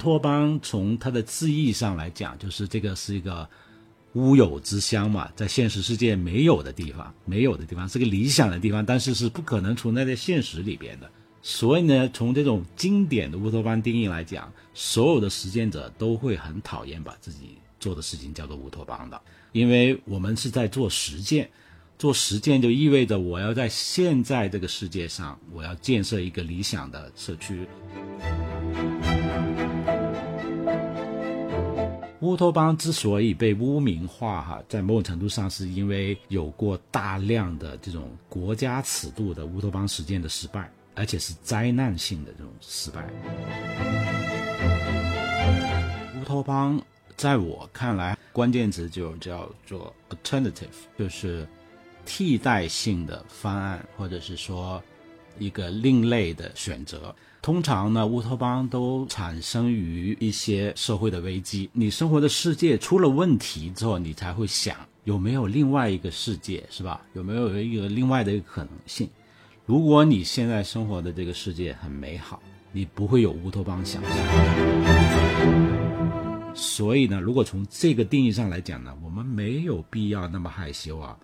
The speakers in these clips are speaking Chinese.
乌托邦从它的字义上来讲，就是这个是一个乌有之乡嘛，在现实世界没有的地方，没有的地方是个理想的地方，但是是不可能存在在现实里边的。所以呢，从这种经典的乌托邦定义来讲，所有的实践者都会很讨厌把自己做的事情叫做乌托邦的，因为我们是在做实践。做实践就意味着我要在现在这个世界上，我要建设一个理想的社区。乌托邦之所以被污名化，哈，在某种程度上是因为有过大量的这种国家尺度的乌托邦实践的失败，而且是灾难性的这种失败。乌托邦在我看来，关键词就叫做 alternative，就是。替代性的方案，或者是说一个另类的选择。通常呢，乌托邦都产生于一些社会的危机。你生活的世界出了问题之后，你才会想有没有另外一个世界，是吧？有没有一个另外的一个可能性？如果你现在生活的这个世界很美好，你不会有乌托邦想象。所以呢，如果从这个定义上来讲呢，我们没有必要那么害羞啊。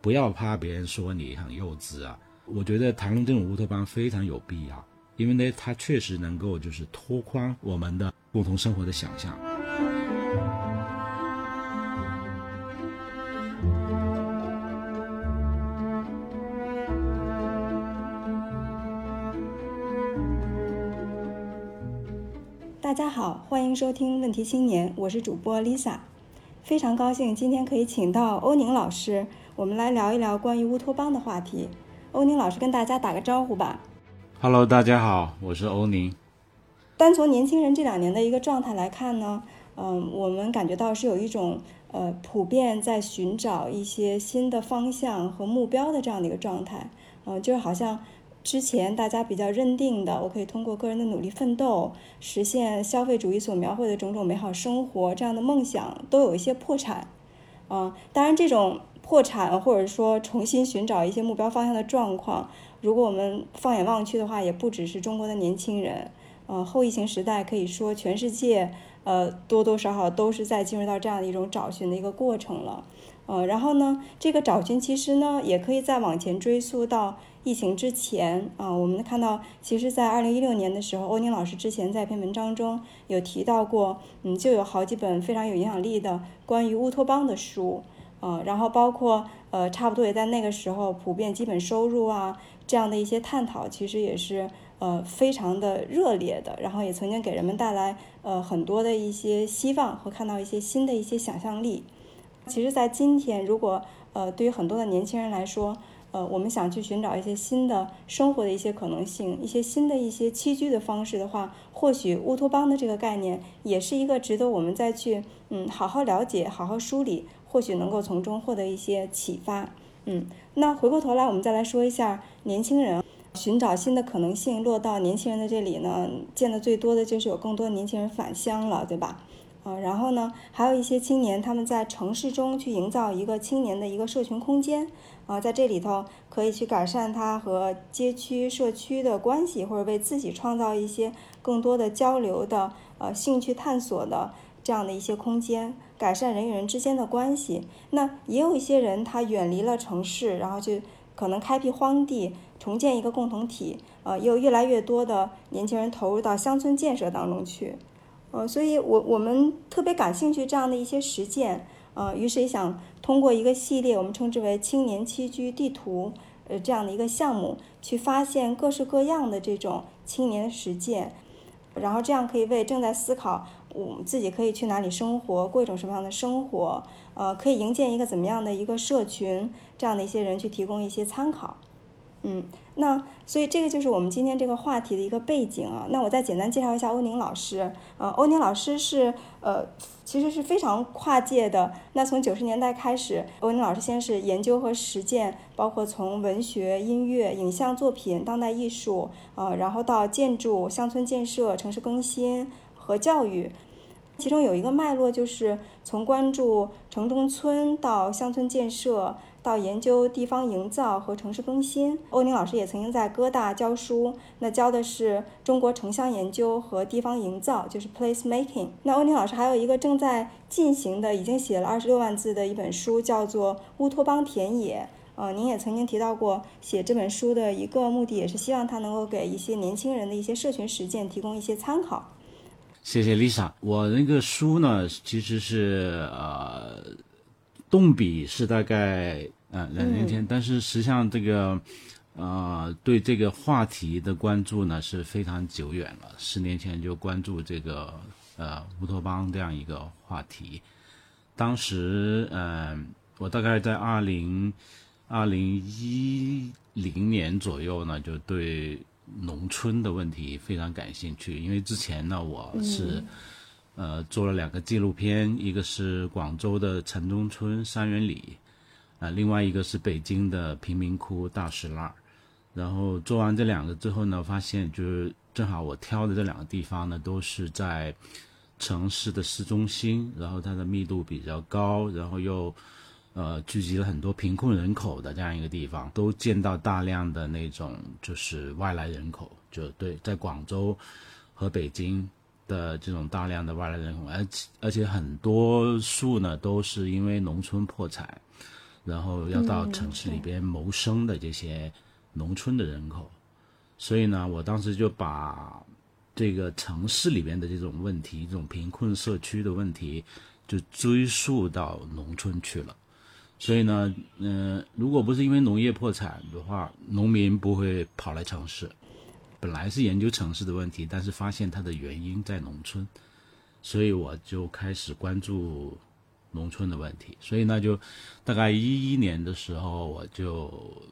不要怕别人说你很幼稚啊！我觉得谈论这种乌托邦非常有必要，因为呢，它确实能够就是拓宽我们的共同生活的想象。大家好，欢迎收听《问题青年》，我是主播 Lisa，非常高兴今天可以请到欧宁老师。我们来聊一聊关于乌托邦的话题。欧宁老师跟大家打个招呼吧。Hello，大家好，我是欧宁。单从年轻人这两年的一个状态来看呢，嗯，我们感觉到是有一种呃普遍在寻找一些新的方向和目标的这样的一个状态。嗯，就是好像之前大家比较认定的，我可以通过个人的努力奋斗实现消费主义所描绘的种种美好生活这样的梦想，都有一些破产。嗯，当然这种。破产，或者说重新寻找一些目标方向的状况，如果我们放眼望去的话，也不只是中国的年轻人。呃，后疫情时代可以说全世界，呃，多多少少都是在进入到这样的一种找寻的一个过程了。呃，然后呢，这个找寻其实呢，也可以再往前追溯到疫情之前啊。我们看到，其实，在二零一六年的时候，欧宁老师之前在一篇文章中有提到过，嗯，就有好几本非常有影响力的关于乌托邦的书。嗯，然后包括呃，差不多也在那个时候，普遍基本收入啊这样的一些探讨，其实也是呃非常的热烈的，然后也曾经给人们带来呃很多的一些希望和看到一些新的一些想象力。其实，在今天，如果呃对于很多的年轻人来说，呃我们想去寻找一些新的生活的一些可能性，一些新的一些栖居的方式的话，或许乌托邦的这个概念也是一个值得我们再去嗯好好了解、好好梳理。或许能够从中获得一些启发，嗯，那回过头来，我们再来说一下年轻人寻找新的可能性，落到年轻人的这里呢，见的最多的就是有更多年轻人返乡了，对吧？啊，然后呢，还有一些青年他们在城市中去营造一个青年的一个社群空间，啊，在这里头可以去改善他和街区社区的关系，或者为自己创造一些更多的交流的呃兴趣探索的这样的一些空间。改善人与人之间的关系，那也有一些人他远离了城市，然后就可能开辟荒地，重建一个共同体。呃，也有越来越多的年轻人投入到乡村建设当中去。呃，所以我我们特别感兴趣这样的一些实践。呃，于是也想通过一个系列，我们称之为“青年栖居地图”呃这样的一个项目，去发现各式各样的这种青年实践，然后这样可以为正在思考。我自己可以去哪里生活，过一种什么样的生活？呃，可以营建一个怎么样的一个社群？这样的一些人去提供一些参考。嗯，那所以这个就是我们今天这个话题的一个背景啊。那我再简单介绍一下欧宁老师。呃，欧宁老师是呃，其实是非常跨界的。那从九十年代开始，欧宁老师先是研究和实践，包括从文学、音乐、影像作品、当代艺术，呃，然后到建筑、乡村建设、城市更新。和教育，其中有一个脉络，就是从关注城中村到乡村建设，到研究地方营造和城市更新。欧宁老师也曾经在哥大教书，那教的是中国城乡研究和地方营造，就是 place making。那欧宁老师还有一个正在进行的，已经写了二十六万字的一本书，叫做《乌托邦田野》。呃，您也曾经提到过，写这本书的一个目的，也是希望它能够给一些年轻人的一些社群实践提供一些参考。谢谢 Lisa，我那个书呢，其实是呃，动笔是大概呃两年前，但是实际上这个呃对这个话题的关注呢是非常久远了，十年前就关注这个呃乌托邦这样一个话题，当时嗯我大概在二零二零一零年左右呢就对。农村的问题非常感兴趣，因为之前呢，我是呃做了两个纪录片，一个是广州的城中村三元里，啊，另外一个是北京的贫民窟大石栏。然后做完这两个之后呢，发现就是正好我挑的这两个地方呢，都是在城市的市中心，然后它的密度比较高，然后又。呃，聚集了很多贫困人口的这样一个地方，都见到大量的那种就是外来人口，就对，在广州和北京的这种大量的外来人口，而且而且很多数呢都是因为农村破产，然后要到城市里边谋生的这些农村的人口，所以呢，我当时就把这个城市里边的这种问题，这种贫困社区的问题，就追溯到农村去了。所以呢，嗯，如果不是因为农业破产的话，农民不会跑来城市。本来是研究城市的问题，但是发现它的原因在农村，所以我就开始关注农村的问题。所以那就大概一一年的时候，我就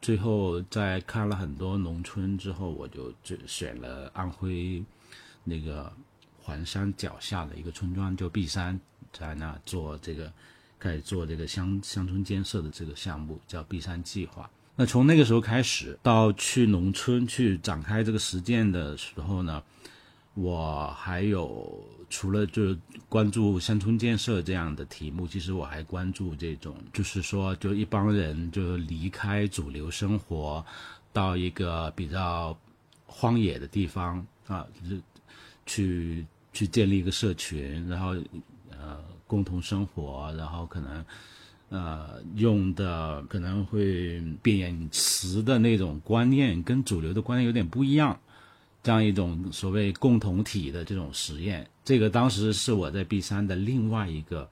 最后在看了很多农村之后，我就就选了安徽那个环山脚下的一个村庄，就璧山，在那做这个。开始做这个乡乡村建设的这个项目，叫璧山计划。那从那个时候开始，到去农村去展开这个实践的时候呢，我还有除了就是关注乡村建设这样的题目，其实我还关注这种，就是说，就一帮人就离开主流生活，到一个比较荒野的地方啊，就是去去建立一个社群，然后呃。共同生活，然后可能，呃，用的可能会贬词的那种观念，跟主流的观念有点不一样。这样一种所谓共同体的这种实验，这个当时是我在 B 三的另外一个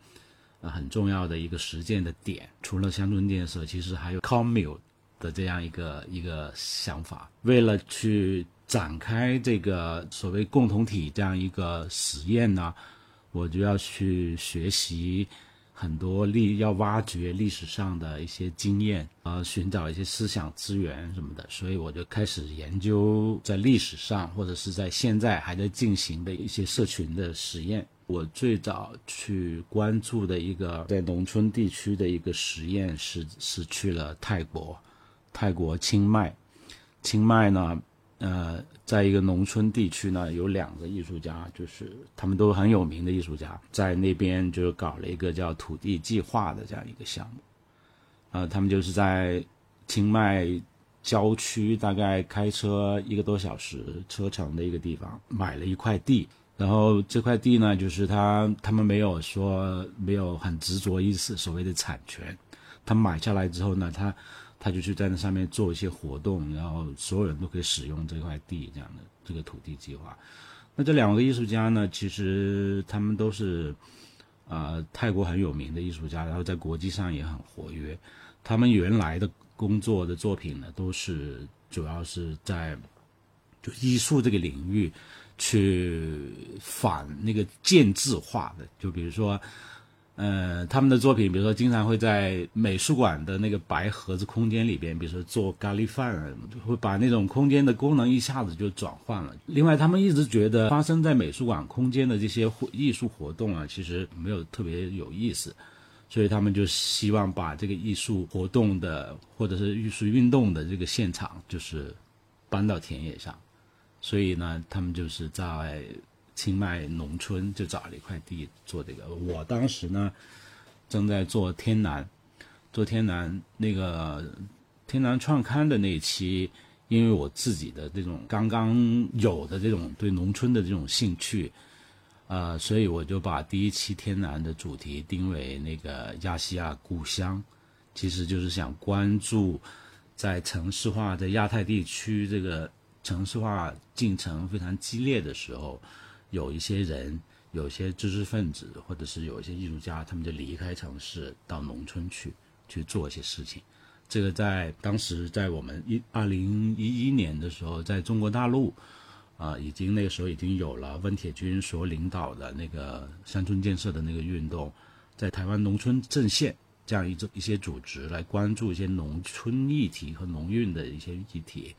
呃很重要的一个实践的点。除了乡村建设，其实还有 commune 的这样一个一个想法。为了去展开这个所谓共同体这样一个实验呢。我就要去学习很多历，要挖掘历史上的一些经验，啊，寻找一些思想资源什么的，所以我就开始研究在历史上或者是在现在还在进行的一些社群的实验。我最早去关注的一个在农村地区的一个实验是是去了泰国，泰国清迈，清迈呢。呃，在一个农村地区呢，有两个艺术家，就是他们都很有名的艺术家，在那边就搞了一个叫土地计划的这样一个项目。呃，他们就是在清迈郊区，大概开车一个多小时车程的一个地方，买了一块地。然后这块地呢，就是他他们没有说没有很执着意思，所谓的产权。他买下来之后呢，他。他就去在那上面做一些活动，然后所有人都可以使用这块地这样的这个土地计划。那这两个艺术家呢，其实他们都是啊泰国很有名的艺术家，然后在国际上也很活跃。他们原来的工作的作品呢，都是主要是在就艺术这个领域去反那个建制化的，就比如说。呃，他们的作品，比如说，经常会在美术馆的那个白盒子空间里边，比如说做咖喱饭，会把那种空间的功能一下子就转换了。另外，他们一直觉得发生在美术馆空间的这些艺术活动啊，其实没有特别有意思，所以他们就希望把这个艺术活动的或者是艺术运动的这个现场，就是搬到田野上。所以呢，他们就是在。清迈农村，就找了一块地做这个。我当时呢，正在做天南，做天南那个天南创刊的那一期，因为我自己的这种刚刚有的这种对农村的这种兴趣，呃，所以我就把第一期天南的主题定为那个亚细亚故乡，其实就是想关注在城市化在亚太地区这个城市化进程非常激烈的时候。有一些人，有些知识分子，或者是有一些艺术家，他们就离开城市到农村去去做一些事情。这个在当时，在我们一二零一一年的时候，在中国大陆，啊，已经那个时候已经有了温铁军所领导的那个乡村建设的那个运动，在台湾农村阵线这样一种一些组织来关注一些农村议题和农运的一些议题。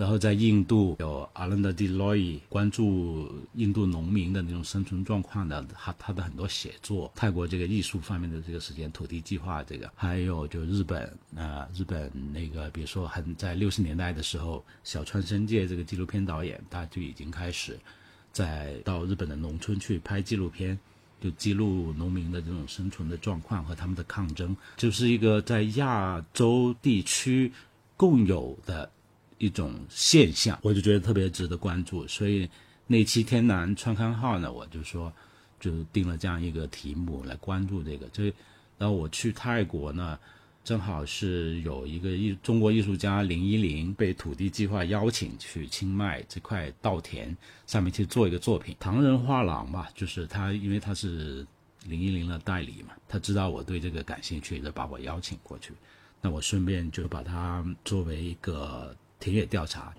然后在印度有阿兰德·迪洛伊关注印度农民的那种生存状况的，他他的很多写作。泰国这个艺术方面的这个时间土地计划这个，还有就日本啊，日本那个比如说很在六十年代的时候，小川生介这个纪录片导演，他就已经开始在到日本的农村去拍纪录片，就记录农民的这种生存的状况和他们的抗争，就是一个在亚洲地区共有的。一种现象，我就觉得特别值得关注，所以那期《天南创刊号》呢，我就说就定了这样一个题目来关注这个。这，然后我去泰国呢，正好是有一个艺中国艺术家林依林被土地计划邀请去清迈这块稻田上面去做一个作品，唐人画廊吧，就是他，因为他是林依林的代理嘛，他知道我对这个感兴趣，就把我邀请过去。那我顺便就把它作为一个。田野调查，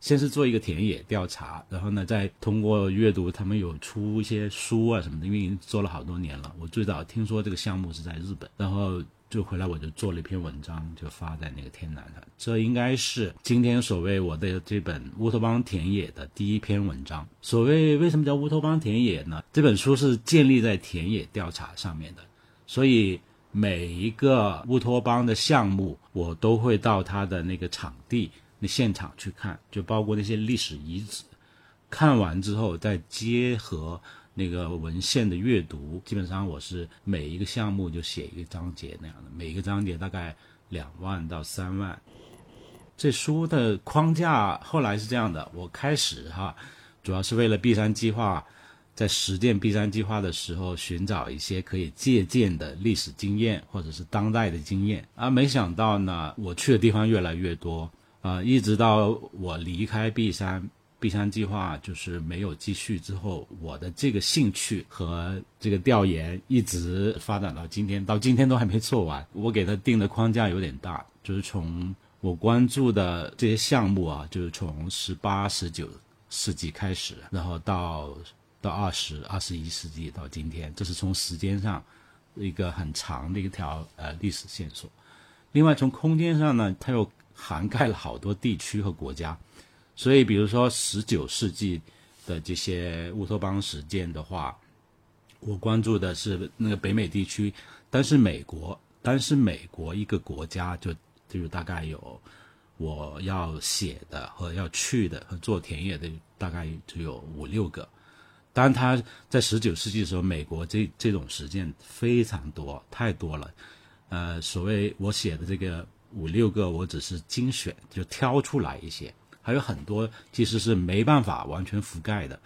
先是做一个田野调查，然后呢，再通过阅读，他们有出一些书啊什么的，因为已经做了好多年了。我最早听说这个项目是在日本，然后就回来我就做了一篇文章，就发在那个天南上。这应该是今天所谓我的这本乌托邦田野的第一篇文章。所谓为什么叫乌托邦田野呢？这本书是建立在田野调查上面的，所以每一个乌托邦的项目，我都会到他的那个场地。那现场去看，就包括那些历史遗址，看完之后再结合那个文献的阅读，基本上我是每一个项目就写一个章节那样的，每一个章节大概两万到三万。这书的框架后来是这样的，我开始哈，主要是为了 B 三计划，在实践 B 三计划的时候，寻找一些可以借鉴的历史经验或者是当代的经验，而没想到呢，我去的地方越来越多。啊，一直到我离开 B 三，B 三计划就是没有继续之后，我的这个兴趣和这个调研一直发展到今天，到今天都还没做完。我给他定的框架有点大，就是从我关注的这些项目啊，就是从十八、十九世纪开始，然后到到二十二十一世纪到今天，这是从时间上一个很长的一条呃历史线索。另外从空间上呢，它又。涵盖了好多地区和国家，所以比如说十九世纪的这些乌托邦实践的话，我关注的是那个北美地区，但是美国，但是美国一个国家就就大概有我要写的和要去的和做田野的大概只有五六个，当他在十九世纪的时候，美国这这种实践非常多，太多了，呃，所谓我写的这个。五六个，我只是精选，就挑出来一些，还有很多其实是没办法完全覆盖的，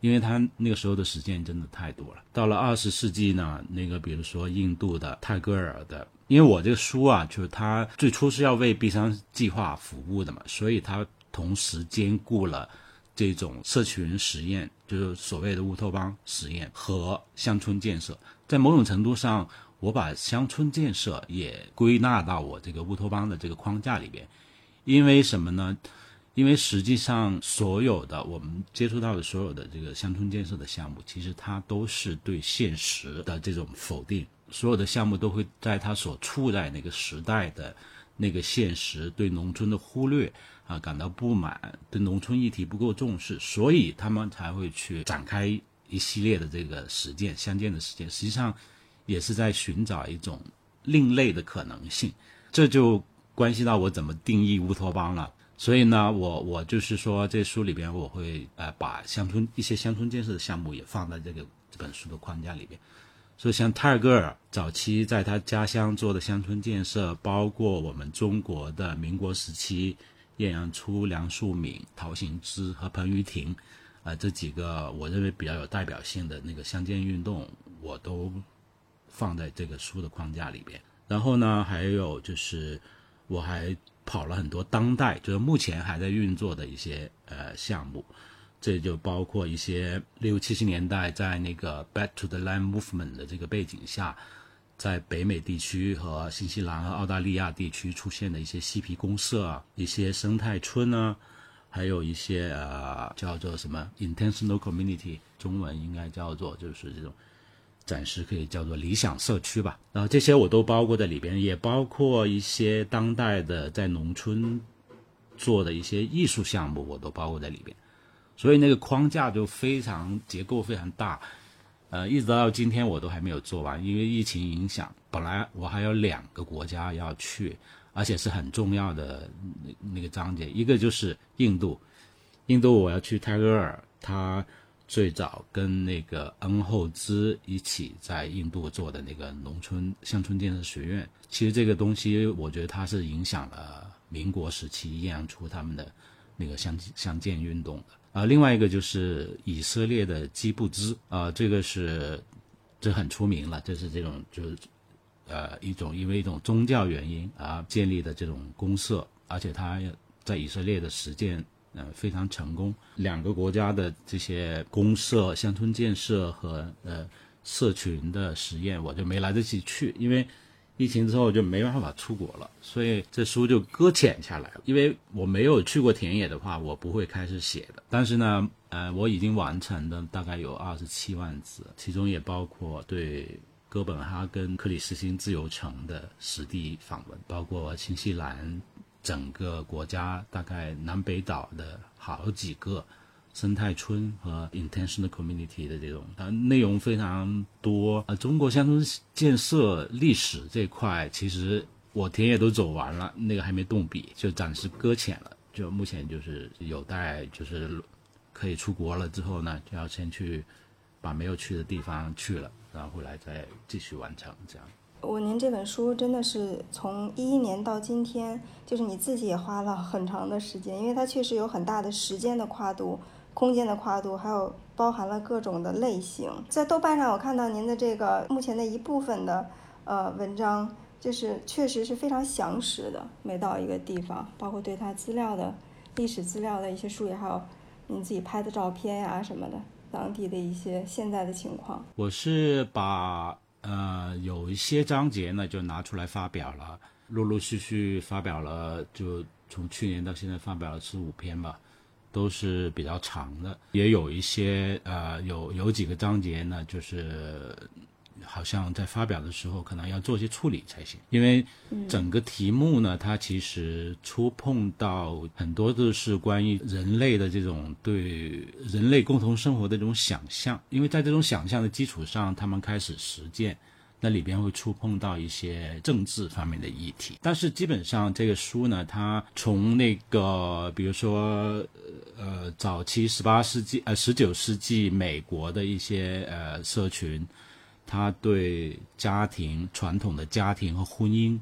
因为他那个时候的时间真的太多了。到了二十世纪呢，那个比如说印度的泰戈尔的，因为我这个书啊，就是他最初是要为 B 三计划服务的嘛，所以他同时兼顾了这种社群实验，就是所谓的乌托邦实验和乡村建设，在某种程度上。我把乡村建设也归纳到我这个乌托邦的这个框架里边，因为什么呢？因为实际上所有的我们接触到的所有的这个乡村建设的项目，其实它都是对现实的这种否定。所有的项目都会在它所处在那个时代的那个现实，对农村的忽略啊感到不满，对农村议题不够重视，所以他们才会去展开一系列的这个实践，相见的实践。实际上。也是在寻找一种另类的可能性，这就关系到我怎么定义乌托邦了。所以呢，我我就是说，这书里边我会呃把乡村一些乡村建设的项目也放在这个这本书的框架里边。所以像泰戈尔早期在他家乡做的乡村建设，包括我们中国的民国时期晏阳初、梁漱溟、陶行知和彭于廷，啊这几个我认为比较有代表性的那个乡建运动，我都放在这个书的框架里边。然后呢，还有就是我还跑了很多当代，就是目前还在运作的一些呃项目。这就包括一些六七十年代在那个 Back to the Land Movement 的这个背景下，在北美地区和新西兰和澳大利亚地区出现的一些嬉皮公社啊，一些生态村啊，还有一些呃叫做什么 Intentional Community，中文应该叫做就是这种暂时可以叫做理想社区吧。然后这些我都包括在里边，也包括一些当代的在农村做的一些艺术项目，我都包括在里边。所以那个框架就非常结构非常大，呃，一直到今天我都还没有做完，因为疫情影响。本来我还有两个国家要去，而且是很重要的那那个章节，一个就是印度，印度我要去泰戈尔，他最早跟那个恩厚兹一起在印度做的那个农村乡村建设学院。其实这个东西，我觉得它是影响了民国时期晏阳初他们的那个乡乡建运动的。啊，另外一个就是以色列的基布兹啊，这个是这很出名了，这是这种就是呃一种因为一种宗教原因啊建立的这种公社，而且它在以色列的实践呃非常成功。两个国家的这些公社、乡村建设和呃社群的实验，我就没来得及去，因为。疫情之后就没办法出国了，所以这书就搁浅下来了。因为我没有去过田野的话，我不会开始写的。但是呢，呃，我已经完成的大概有二十七万字，其中也包括对哥本哈根克里斯汀自由城的实地访问，包括新西兰整个国家大概南北岛的好几个。生态村和 intentional community 的这种，呃，内容非常多。呃，中国乡村建设历史这块，其实我田野都走完了，那个还没动笔，就暂时搁浅了。就目前就是有待，就是可以出国了之后呢，就要先去把没有去的地方去了，然后回来再继续完成这样。我您这本书真的是从一一年到今天，就是你自己也花了很长的时间，因为它确实有很大的时间的跨度。空间的跨度，还有包含了各种的类型。在豆瓣上，我看到您的这个目前的一部分的呃文章，就是确实是非常详实的，每到一个地方，包括对它资料的历史资料的一些梳理，还有您自己拍的照片呀什么的，当地的一些现在的情况。我是把呃有一些章节呢就拿出来发表了，陆陆续续发表了，就从去年到现在发表了十五篇吧。都是比较长的，也有一些呃，有有几个章节呢，就是好像在发表的时候可能要做一些处理才行，因为整个题目呢，它其实触碰到很多都是关于人类的这种对人类共同生活的这种想象，因为在这种想象的基础上，他们开始实践。那里边会触碰到一些政治方面的议题，但是基本上这个书呢，它从那个比如说呃早期十八世纪呃十九世纪美国的一些呃社群，它对家庭传统的家庭和婚姻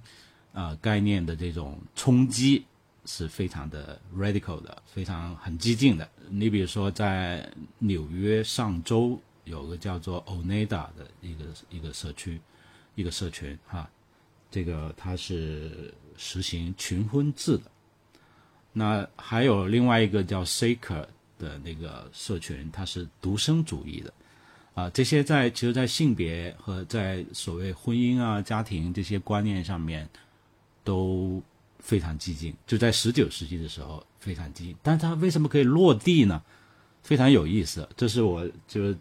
啊概念的这种冲击是非常的 radical 的，非常很激进的。你比如说在纽约上周。有个叫做 Oneda 的一个一个社区，一个社群哈，这个它是实行群婚制的。那还有另外一个叫 Saker 的那个社群，它是独生主义的。啊，这些在其实，在性别和在所谓婚姻啊、家庭这些观念上面都非常激进。就在十九世纪的时候非常激进，但它为什么可以落地呢？非常有意思，这是我就。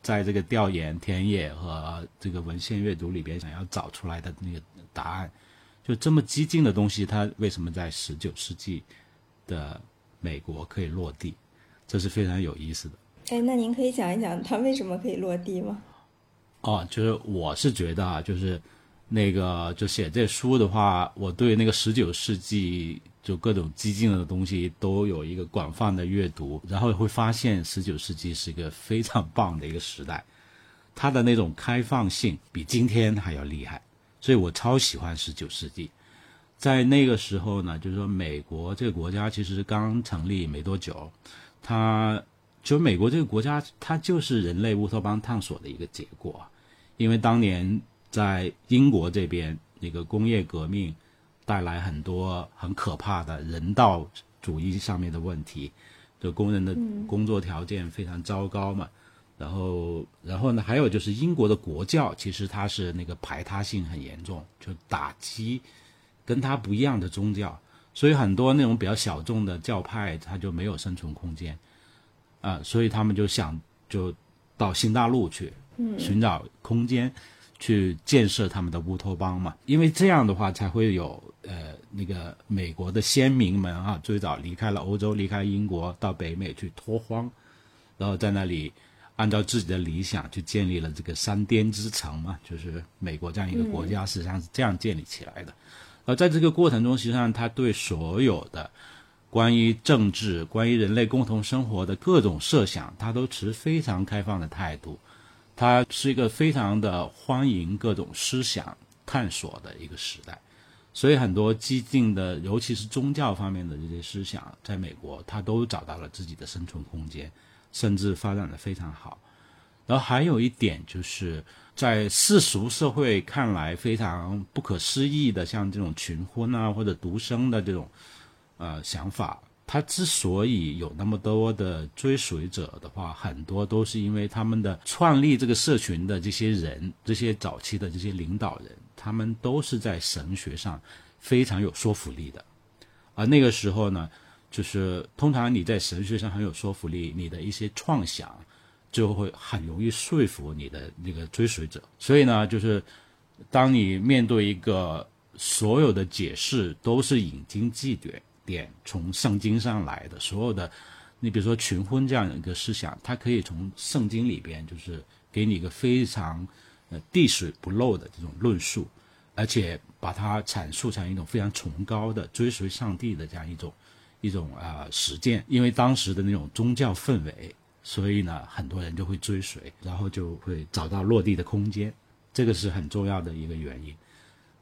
在这个调研、田野和这个文献阅读里边，想要找出来的那个答案，就这么激进的东西，它为什么在十九世纪的美国可以落地？这是非常有意思的。哎，那您可以讲一讲它为什么可以落地吗？哦，就是我是觉得啊，就是那个就写这书的话，我对那个十九世纪就各种激进的东西都有一个广泛的阅读，然后会发现十九世纪是一个非常棒的一个时代，它的那种开放性比今天还要厉害，所以我超喜欢十九世纪。在那个时候呢，就是说美国这个国家其实刚成立没多久，它就美国这个国家它就是人类乌托邦探索的一个结果，因为当年在英国这边那个工业革命。带来很多很可怕的人道主义上面的问题，就工人的工作条件非常糟糕嘛。然后，然后呢，还有就是英国的国教，其实它是那个排他性很严重，就打击跟他不一样的宗教，所以很多那种比较小众的教派，它就没有生存空间啊。所以他们就想就到新大陆去寻找空间。去建设他们的乌托邦嘛，因为这样的话才会有呃那个美国的先民们啊，最早离开了欧洲，离开英国到北美去拓荒，然后在那里按照自己的理想去建立了这个山巅之城嘛，就是美国这样一个国家实际上是这样建立起来的。而在这个过程中，实际上他对所有的关于政治、关于人类共同生活的各种设想，他都持非常开放的态度。它是一个非常的欢迎各种思想探索的一个时代，所以很多激进的，尤其是宗教方面的这些思想，在美国它都找到了自己的生存空间，甚至发展的非常好。然后还有一点就是，在世俗社会看来非常不可思议的，像这种群婚啊或者独生的这种呃想法。他之所以有那么多的追随者的话，很多都是因为他们的创立这个社群的这些人，这些早期的这些领导人，他们都是在神学上非常有说服力的。而那个时候呢，就是通常你在神学上很有说服力，你的一些创想就会很容易说服你的那个追随者。所以呢，就是当你面对一个所有的解释都是引经据典。点从圣经上来的所有的，你比如说群婚这样一个思想，它可以从圣经里边就是给你一个非常呃滴水不漏的这种论述，而且把它阐述成一种非常崇高的追随上帝的这样一种一种啊实践。因为当时的那种宗教氛围，所以呢很多人就会追随，然后就会找到落地的空间，这个是很重要的一个原因。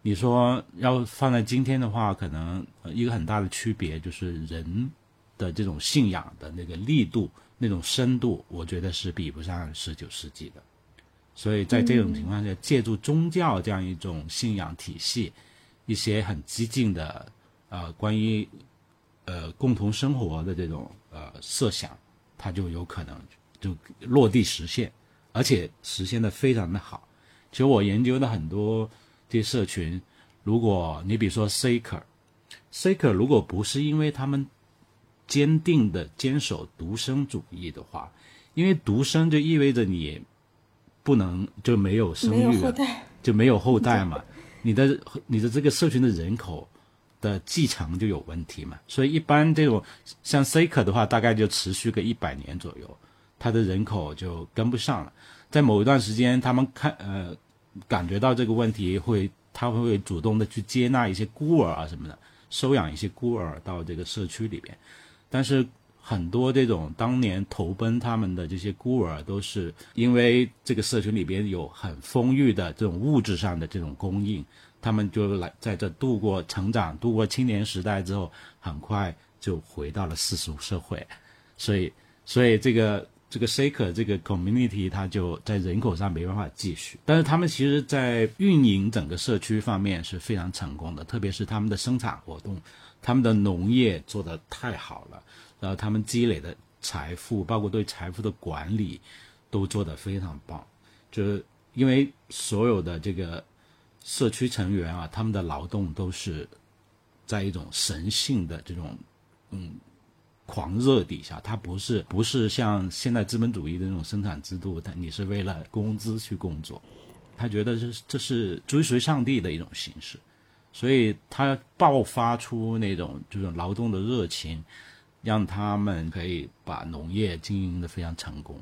你说要放在今天的话，可能一个很大的区别就是人的这种信仰的那个力度、那种深度，我觉得是比不上十九世纪的。所以在这种情况下，借助宗教这样一种信仰体系，一些很激进的呃关于呃共同生活的这种呃设想，它就有可能就落地实现，而且实现的非常的好。其实我研究的很多。这些社群，如果你比如说 Saker，Saker 如果不是因为他们坚定的坚守独生主义的话，因为独生就意味着你不能就没有生育了，就没有后代嘛，你的你的这个社群的人口的继承就有问题嘛，所以一般这种像 Saker 的话，大概就持续个一百年左右，他的人口就跟不上了，在某一段时间，他们看呃。感觉到这个问题会，他会会主动的去接纳一些孤儿啊什么的，收养一些孤儿到这个社区里边。但是很多这种当年投奔他们的这些孤儿，都是因为这个社群里边有很丰裕的这种物质上的这种供应，他们就来在这度过成长，度过青年时代之后，很快就回到了世俗社会。所以，所以这个。这个 Shaker 这个 community 它就在人口上没办法继续，但是他们其实在运营整个社区方面是非常成功的，特别是他们的生产活动，他们的农业做得太好了，然后他们积累的财富，包括对财富的管理，都做得非常棒。就是因为所有的这个社区成员啊，他们的劳动都是在一种神性的这种嗯。狂热底下，它不是不是像现代资本主义的那种生产制度，它你是为了工资去工作，他觉得这这是追随上帝的一种形式，所以他爆发出那种就是劳动的热情，让他们可以把农业经营的非常成功，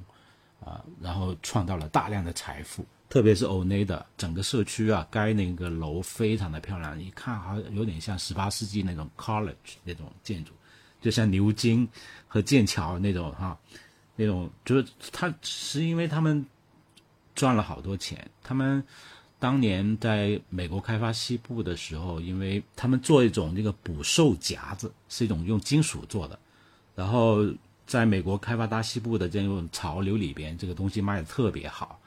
啊，然后创造了大量的财富。特别是 Oneida 整个社区啊，盖那个楼非常的漂亮，一看好像有点像十八世纪那种 college 那种建筑，就像牛津和剑桥那种哈，那种就是他是因为他们赚了好多钱，他们当年在美国开发西部的时候，因为他们做一种那个捕兽夹子，是一种用金属做的，然后在美国开发大西部的这种潮流里边，这个东西卖的特别好。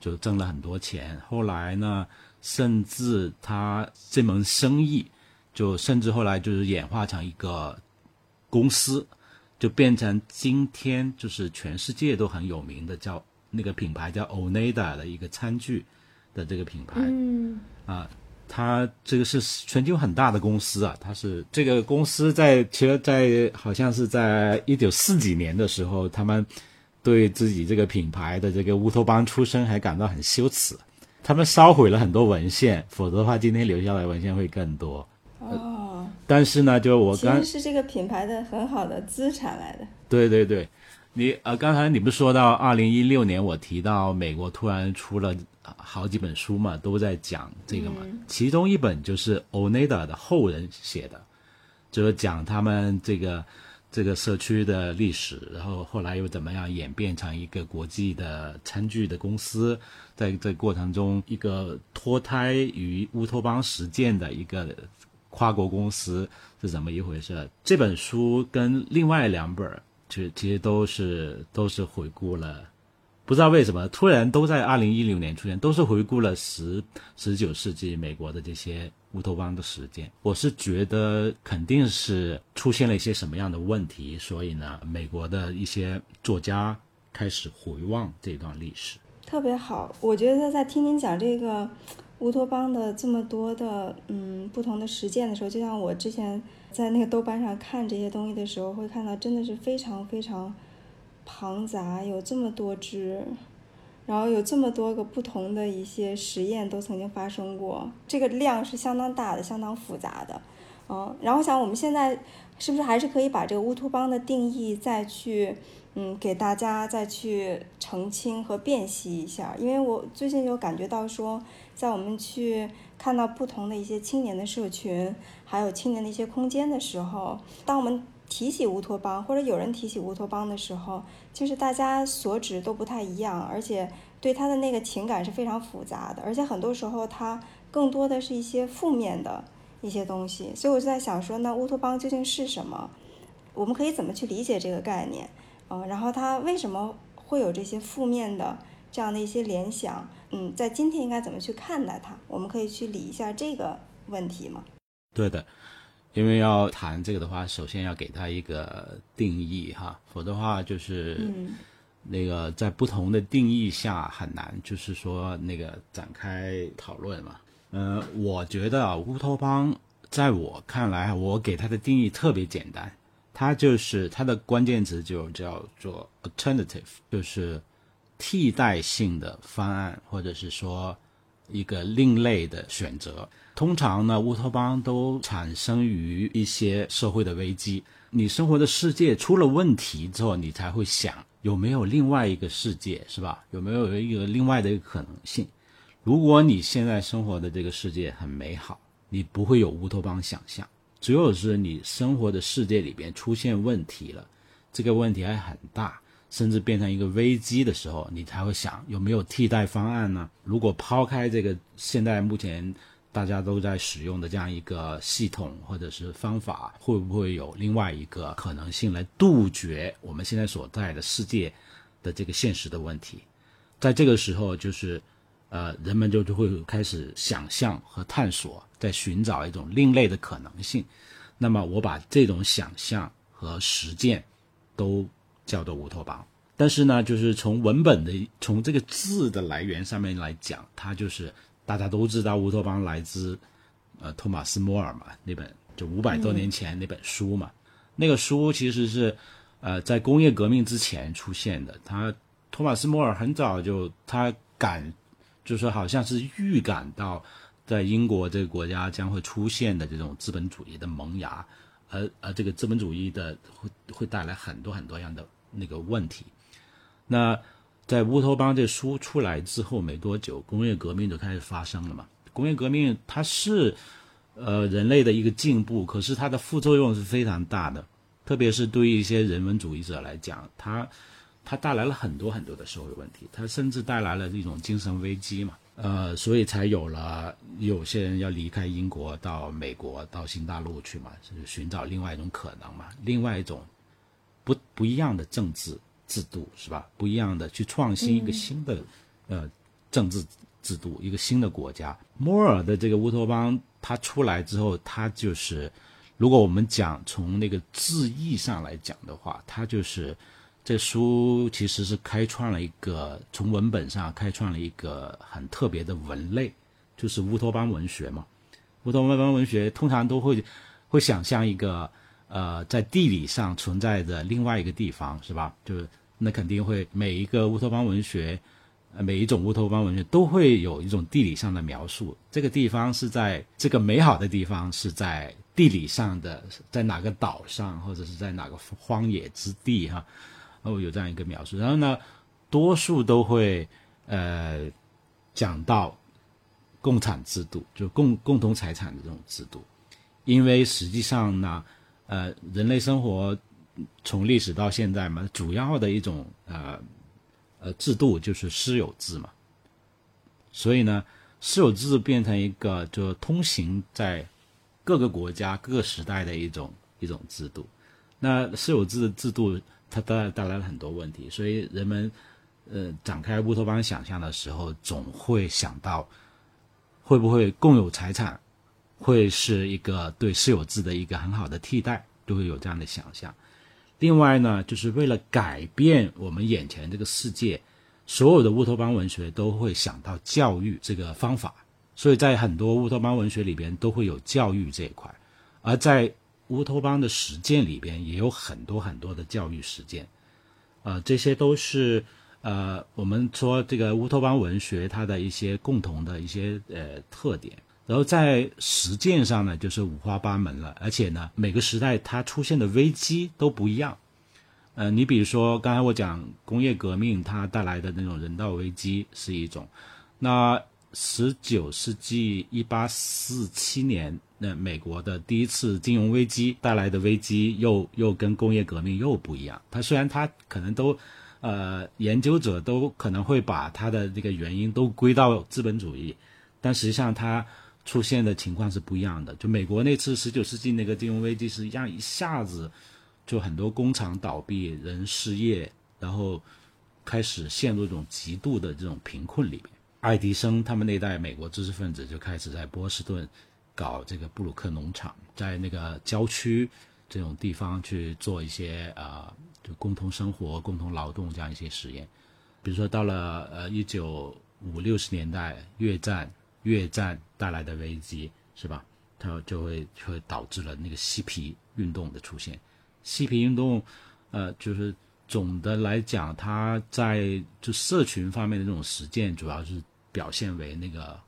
就挣了很多钱，后来呢，甚至他这门生意，就甚至后来就是演化成一个公司，就变成今天就是全世界都很有名的叫那个品牌叫 Oneida 的一个餐具的这个品牌。嗯，啊，它这个是全球很大的公司啊，它是这个公司在其实，在好像是在一九四几年的时候，他们。对自己这个品牌的这个乌托邦出身还感到很羞耻，他们烧毁了很多文献，否则的话今天留下来文献会更多。哦，但是呢，就是我刚是这个品牌的很好的资产来的。对对对，你呃刚才你不是说到二零一六年，我提到美国突然出了好几本书嘛，都在讲这个嘛，其中一本就是 Oneida 的后人写的，就是讲他们这个。这个社区的历史，然后后来又怎么样演变成一个国际的餐具的公司？在这过程中，一个脱胎于乌托邦实践的一个跨国公司是怎么一回事？这本书跟另外两本，其实其实都是都是回顾了。不知道为什么突然都在二零一六年出现，都是回顾了十十九世纪美国的这些乌托邦的实践。我是觉得肯定是出现了一些什么样的问题，所以呢，美国的一些作家开始回望这段历史。特别好，我觉得在听您讲这个乌托邦的这么多的嗯不同的实践的时候，就像我之前在那个豆瓣上看这些东西的时候，会看到真的是非常非常。庞杂有这么多只，然后有这么多个不同的一些实验都曾经发生过，这个量是相当大的，相当复杂的，嗯，然后想我们现在是不是还是可以把这个乌托邦的定义再去，嗯，给大家再去澄清和辨析一下，因为我最近有感觉到说，在我们去看到不同的一些青年的社群，还有青年的一些空间的时候，当我们。提起乌托邦，或者有人提起乌托邦的时候，就是大家所指都不太一样，而且对他的那个情感是非常复杂的，而且很多时候它更多的是一些负面的一些东西。所以我就在想说，那乌托邦究竟是什么？我们可以怎么去理解这个概念？嗯，然后它为什么会有这些负面的这样的一些联想？嗯，在今天应该怎么去看待它？我们可以去理一下这个问题吗？对的。因为要谈这个的话，首先要给它一个定义哈，否则的话就是那个在不同的定义下很难，就是说那个展开讨论嘛。嗯，我觉得，乌托邦在我看来，我给它的定义特别简单，它就是它的关键词就叫做 alternative，就是替代性的方案，或者是说一个另类的选择。通常呢，乌托邦都产生于一些社会的危机。你生活的世界出了问题之后，你才会想有没有另外一个世界，是吧？有没有一个另外的一个可能性？如果你现在生活的这个世界很美好，你不会有乌托邦想象。只有是你生活的世界里边出现问题了，这个问题还很大，甚至变成一个危机的时候，你才会想有没有替代方案呢？如果抛开这个现在目前。大家都在使用的这样一个系统或者是方法，会不会有另外一个可能性来杜绝我们现在所在的世界的这个现实的问题？在这个时候，就是呃，人们就就会开始想象和探索，在寻找一种另类的可能性。那么，我把这种想象和实践都叫做乌托邦。但是呢，就是从文本的从这个字的来源上面来讲，它就是。大家都知道乌托邦来自，呃，托马斯·莫尔嘛，那本就五百多年前那本书嘛。那个书其实是，呃，在工业革命之前出现的。他托马斯·莫尔很早就他感，就是说好像是预感到，在英国这个国家将会出现的这种资本主义的萌芽，而而这个资本主义的会会带来很多很多样的那个问题。那在乌托邦这书出来之后没多久，工业革命就开始发生了嘛。工业革命它是呃人类的一个进步，可是它的副作用是非常大的，特别是对于一些人文主义者来讲，它它带来了很多很多的社会问题，它甚至带来了一种精神危机嘛。呃，所以才有了有些人要离开英国到美国到新大陆去嘛，是寻找另外一种可能嘛，另外一种不不一样的政治制度是吧？不一样的去创新一个新的呃政治制度，一个新的国家。摩尔的这个乌托邦，它出来之后，它就是如果我们讲从那个字义上来讲的话，它就是。这书其实是开创了一个从文本上开创了一个很特别的文类，就是乌托邦文学嘛。乌托邦文学通常都会会想象一个呃在地理上存在的另外一个地方，是吧？就是那肯定会每一个乌托邦文学，每一种乌托邦文学都会有一种地理上的描述。这个地方是在这个美好的地方是在地理上的，在哪个岛上，或者是在哪个荒野之地，哈。哦，有这样一个描述，然后呢，多数都会呃讲到共产制度，就共共同财产的这种制度，因为实际上呢，呃，人类生活从历史到现在嘛，主要的一种呃呃制度就是私有制嘛，所以呢，私有制变成一个就通行在各个国家各个时代的一种一种制度，那私有制制度。它带带来了很多问题，所以人们，呃，展开乌托邦想象的时候，总会想到，会不会共有财产，会是一个对私有制的一个很好的替代，都会有这样的想象。另外呢，就是为了改变我们眼前这个世界，所有的乌托邦文学都会想到教育这个方法，所以在很多乌托邦文学里边都会有教育这一块，而在。乌托邦的实践里边也有很多很多的教育实践，呃，这些都是呃我们说这个乌托邦文学它的一些共同的一些呃特点。然后在实践上呢，就是五花八门了，而且呢，每个时代它出现的危机都不一样。呃，你比如说刚才我讲工业革命它带来的那种人道危机是一种，那十九世纪一八四七年。那美国的第一次金融危机带来的危机又又跟工业革命又不一样。它虽然它可能都，呃，研究者都可能会把它的这个原因都归到资本主义，但实际上它出现的情况是不一样的。就美国那次十九世纪那个金融危机是一样，一下子就很多工厂倒闭，人失业，然后开始陷入一种极度的这种贫困里边。爱迪生他们那代美国知识分子就开始在波士顿。搞这个布鲁克农场，在那个郊区这种地方去做一些啊，就共同生活、共同劳动这样一些实验。比如说，到了呃一九五六十年代，越战，越战带来的危机是吧？它就会就会导致了那个嬉皮运动的出现。嬉皮运动，呃，就是总的来讲，它在就社群方面的这种实践，主要是表现为那个。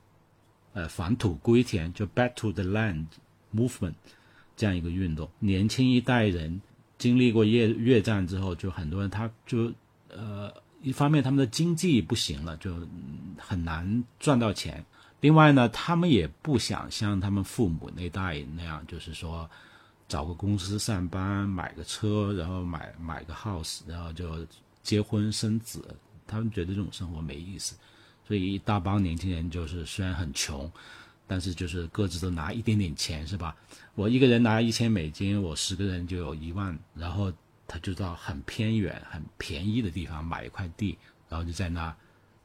呃，返土归田就 Back to the Land Movement 这样一个运动，年轻一代人经历过越越战之后，就很多人他就呃，一方面他们的经济不行了，就很难赚到钱；另外呢，他们也不想像他们父母那代那样，就是说找个公司上班，买个车，然后买买个 house，然后就结婚生子，他们觉得这种生活没意思。所以一大帮年轻人就是虽然很穷，但是就是各自都拿一点点钱，是吧？我一个人拿一千美金，我十个人就有一万，然后他就到很偏远、很便宜的地方买一块地，然后就在那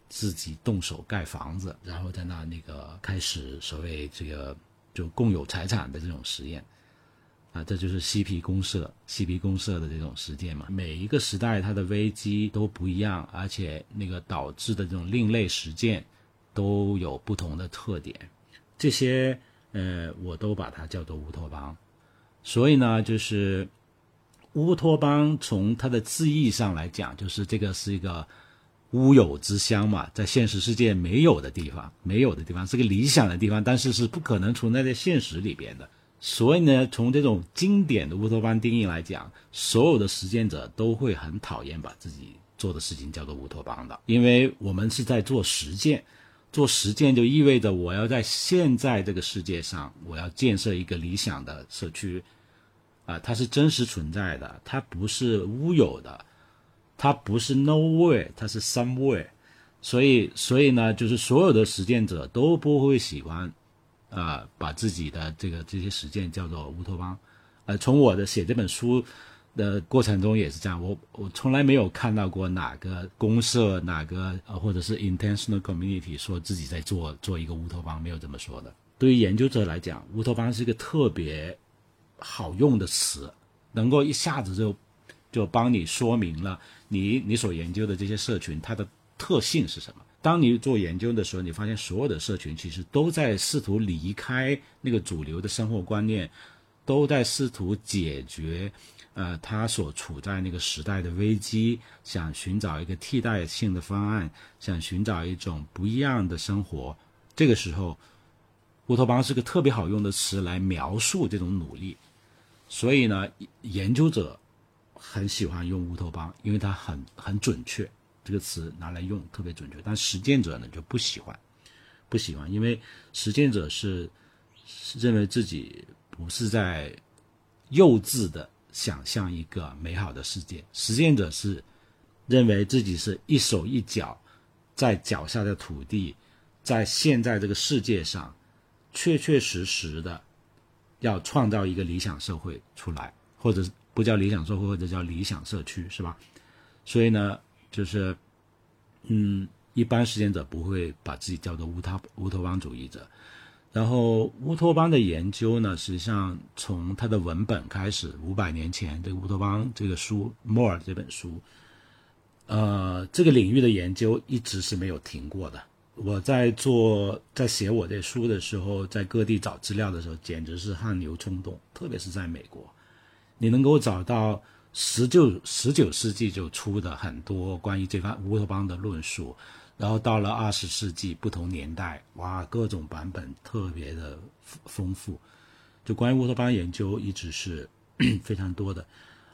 自己动手盖房子，然后在那那个开始所谓这个就共有财产的这种实验。啊，这就是嬉皮公社、嬉皮公社的这种实践嘛。每一个时代它的危机都不一样，而且那个导致的这种另类实践都有不同的特点。这些呃，我都把它叫做乌托邦。所以呢，就是乌托邦从它的字义上来讲，就是这个是一个乌有之乡嘛，在现实世界没有的地方，没有的地方是个理想的地方，但是是不可能存在在现实里边的。所以呢，从这种经典的乌托邦定义来讲，所有的实践者都会很讨厌把自己做的事情叫做乌托邦的，因为我们是在做实践，做实践就意味着我要在现在这个世界上，我要建设一个理想的社区，啊，它是真实存在的，它不是乌有的，它不是 nowhere，它是 somewhere，所以，所以呢，就是所有的实践者都不会喜欢，啊，把自己的这个这些实践叫做乌托邦，呃，从我的写这本书。的过程中也是这样，我我从来没有看到过哪个公社、哪个呃或者是 intentional community 说自己在做做一个乌托邦，没有这么说的。对于研究者来讲，乌托邦是一个特别好用的词，能够一下子就就帮你说明了你你所研究的这些社群它的特性是什么。当你做研究的时候，你发现所有的社群其实都在试图离开那个主流的生活观念，都在试图解决。呃，他所处在那个时代的危机，想寻找一个替代性的方案，想寻找一种不一样的生活。这个时候，乌托邦是个特别好用的词来描述这种努力。所以呢，研究者很喜欢用乌托邦，因为它很很准确，这个词拿来用特别准确。但实践者呢就不喜欢，不喜欢，因为实践者是认为自己不是在幼稚的。想象一个美好的世界，实践者是认为自己是一手一脚在脚下的土地，在现在这个世界上，确确实实的要创造一个理想社会出来，或者不叫理想社会，或者叫理想社区，是吧？所以呢，就是嗯，一般实践者不会把自己叫做乌托乌托邦主义者。然后乌托邦的研究呢，实际上从它的文本开始，五百年前这个乌托邦这个书《莫尔》这本书，呃，这个领域的研究一直是没有停过的。我在做在写我这书的时候，在各地找资料的时候，简直是汗流冲动，特别是在美国，你能够找到十九十九世纪就出的很多关于这番乌托邦的论述。然后到了二十世纪，不同年代，哇，各种版本特别的丰富。就关于乌托邦研究一直是 非常多的。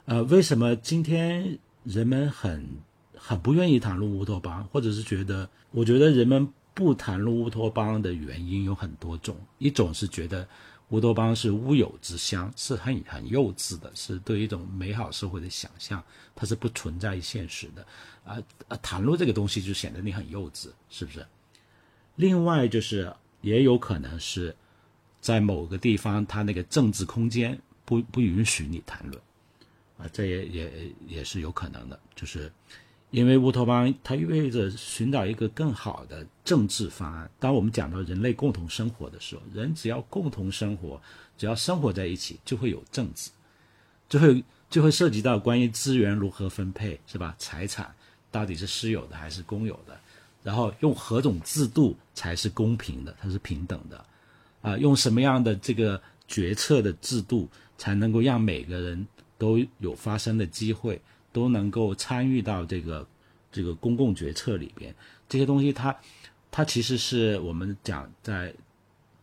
呃，为什么今天人们很很不愿意谈论乌托邦，或者是觉得？我觉得人们不谈论乌托邦的原因有很多种，一种是觉得。乌托邦是乌有之乡，是很很幼稚的，是对一种美好社会的想象，它是不存在于现实的，啊啊，谈论这个东西就显得你很幼稚，是不是？另外就是也有可能是在某个地方，它那个政治空间不不允许你谈论，啊，这也也也是有可能的，就是。因为乌托邦它意味着寻找一个更好的政治方案。当我们讲到人类共同生活的时候，人只要共同生活，只要生活在一起，就会有政治，就会就会涉及到关于资源如何分配，是吧？财产到底是私有的还是公有的？然后用何种制度才是公平的，它是平等的？啊，用什么样的这个决策的制度才能够让每个人都有发声的机会？都能够参与到这个这个公共决策里边，这些东西它它其实是我们讲在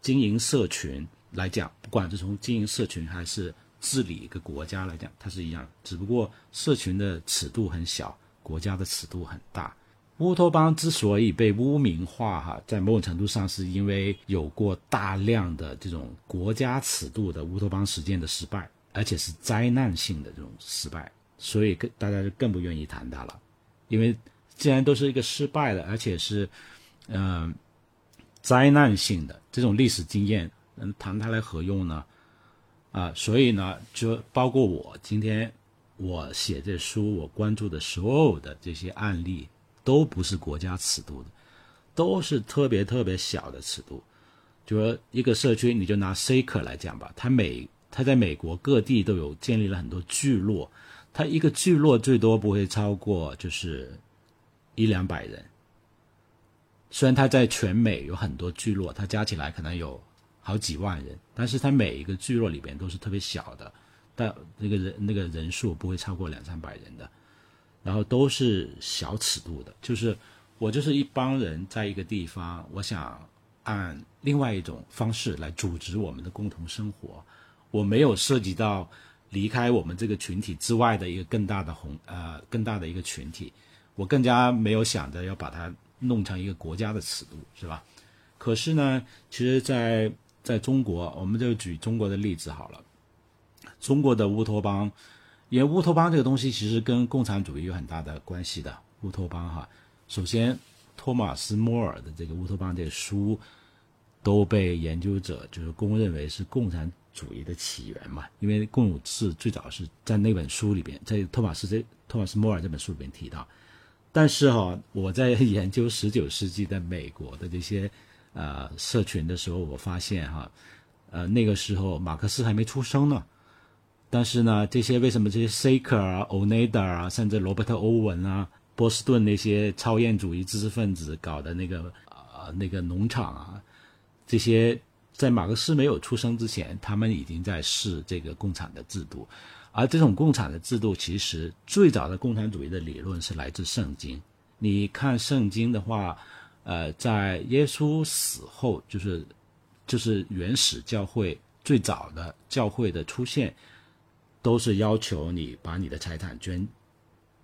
经营社群来讲，不管是从经营社群还是治理一个国家来讲，它是一样，只不过社群的尺度很小，国家的尺度很大。乌托邦之所以被污名化，哈，在某种程度上是因为有过大量的这种国家尺度的乌托邦实践的失败，而且是灾难性的这种失败。所以更大家就更不愿意谈它了，因为既然都是一个失败的，而且是，嗯，灾难性的这种历史经验，能，谈它来何用呢？啊，所以呢，就包括我今天我写这书，我关注的所有的这些案例，都不是国家尺度的，都是特别特别小的尺度。就说一个社区，你就拿 C 克来讲吧，它美，它在美国各地都有建立了很多聚落。它一个聚落最多不会超过就是一两百人，虽然它在全美有很多聚落，它加起来可能有好几万人，但是它每一个聚落里边都是特别小的，但那个人那个人数不会超过两三百人的，然后都是小尺度的，就是我就是一帮人在一个地方，我想按另外一种方式来组织我们的共同生活，我没有涉及到。离开我们这个群体之外的一个更大的宏呃更大的一个群体，我更加没有想着要把它弄成一个国家的尺度，是吧？可是呢，其实，在在中国，我们就举中国的例子好了。中国的乌托邦，因为乌托邦这个东西其实跟共产主义有很大的关系的。乌托邦哈，首先，托马斯·摩尔的这个《乌托邦》这个书，都被研究者就是公认为是共产主义的起源嘛。因为共有制最早是在那本书里边，在托马斯这托马斯·摩尔这本书里边提到。但是哈，我在研究十九世纪的美国的这些。呃，社群的时候，我发现哈，呃，那个时候马克思还没出生呢。但是呢，这些为什么这些 Saker 啊、o n e d a 啊，甚至罗伯特·欧文啊、波士顿那些超验主义知识分子搞的那个呃那个农场啊，这些在马克思没有出生之前，他们已经在试这个共产的制度。而这种共产的制度，其实最早的共产主义的理论是来自圣经。你看圣经的话。呃，在耶稣死后，就是就是原始教会最早的教会的出现，都是要求你把你的财产捐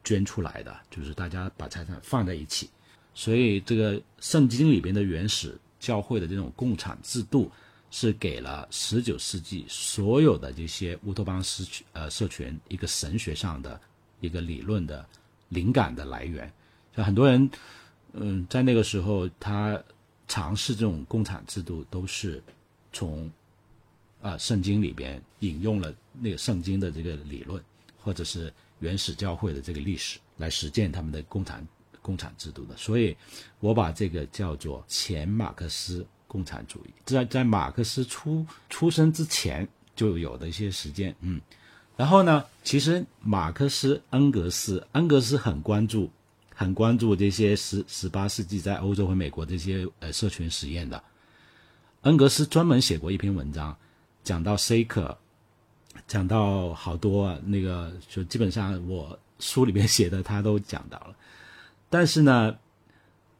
捐出来的，就是大家把财产放在一起。所以，这个圣经里边的原始教会的这种共产制度，是给了十九世纪所有的这些乌托邦社呃社群一个神学上的一个理论的灵感的来源。像很多人。嗯，在那个时候，他尝试这种共产制度，都是从啊圣经里边引用了那个圣经的这个理论，或者是原始教会的这个历史来实践他们的共产共产制度的。所以，我把这个叫做前马克思共产主义，在在马克思出出生之前就有的一些实践。嗯，然后呢，其实马克思、恩格斯，恩格斯很关注。很关注这些十十八世纪在欧洲和美国这些呃社群实验的，恩格斯专门写过一篇文章，讲到 Saker，讲到好多那个就基本上我书里面写的他都讲到了，但是呢，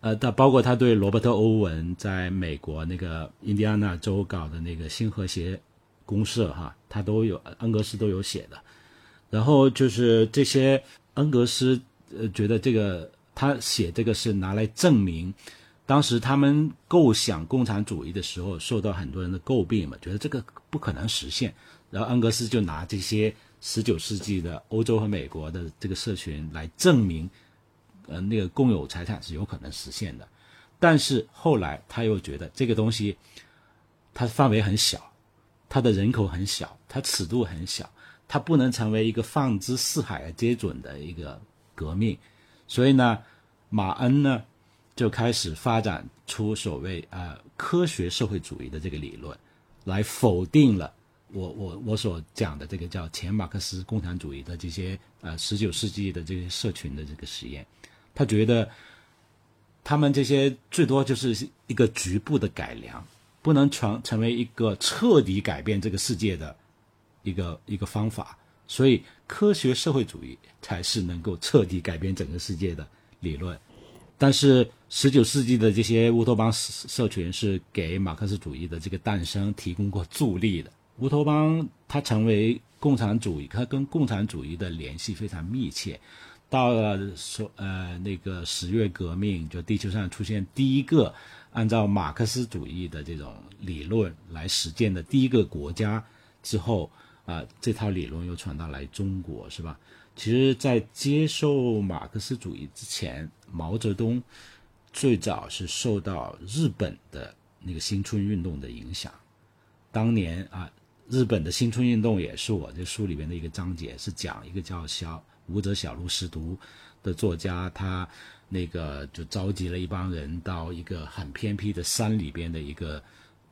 呃，他包括他对罗伯特欧文在美国那个印第安纳州搞的那个新和谐公社哈，他都有恩格斯都有写的，然后就是这些恩格斯。呃，觉得这个他写这个是拿来证明，当时他们构想共产主义的时候受到很多人的诟病嘛，觉得这个不可能实现。然后恩格斯就拿这些十九世纪的欧洲和美国的这个社群来证明，呃，那个共有财产是有可能实现的。但是后来他又觉得这个东西，它范围很小，它的人口很小，它尺度很小，它不能成为一个放之四海而皆准的一个。革命，所以呢，马恩呢就开始发展出所谓呃科学社会主义的这个理论，来否定了我我我所讲的这个叫前马克思共产主义的这些呃十九世纪的这些社群的这个实验。他觉得他们这些最多就是一个局部的改良，不能成成为一个彻底改变这个世界的一个一个方法。所以，科学社会主义才是能够彻底改变整个世界的理论。但是，十九世纪的这些乌托邦社群是给马克思主义的这个诞生提供过助力的。乌托邦它成为共产主义，它跟共产主义的联系非常密切。到了说呃那个十月革命，就地球上出现第一个按照马克思主义的这种理论来实践的第一个国家之后。啊，这套理论又传到来中国，是吧？其实，在接受马克思主义之前，毛泽东最早是受到日本的那个新春运动的影响。当年啊，日本的新春运动也是我这书里面的一个章节，是讲一个叫小武者小路识读的作家，他那个就召集了一帮人到一个很偏僻的山里边的一个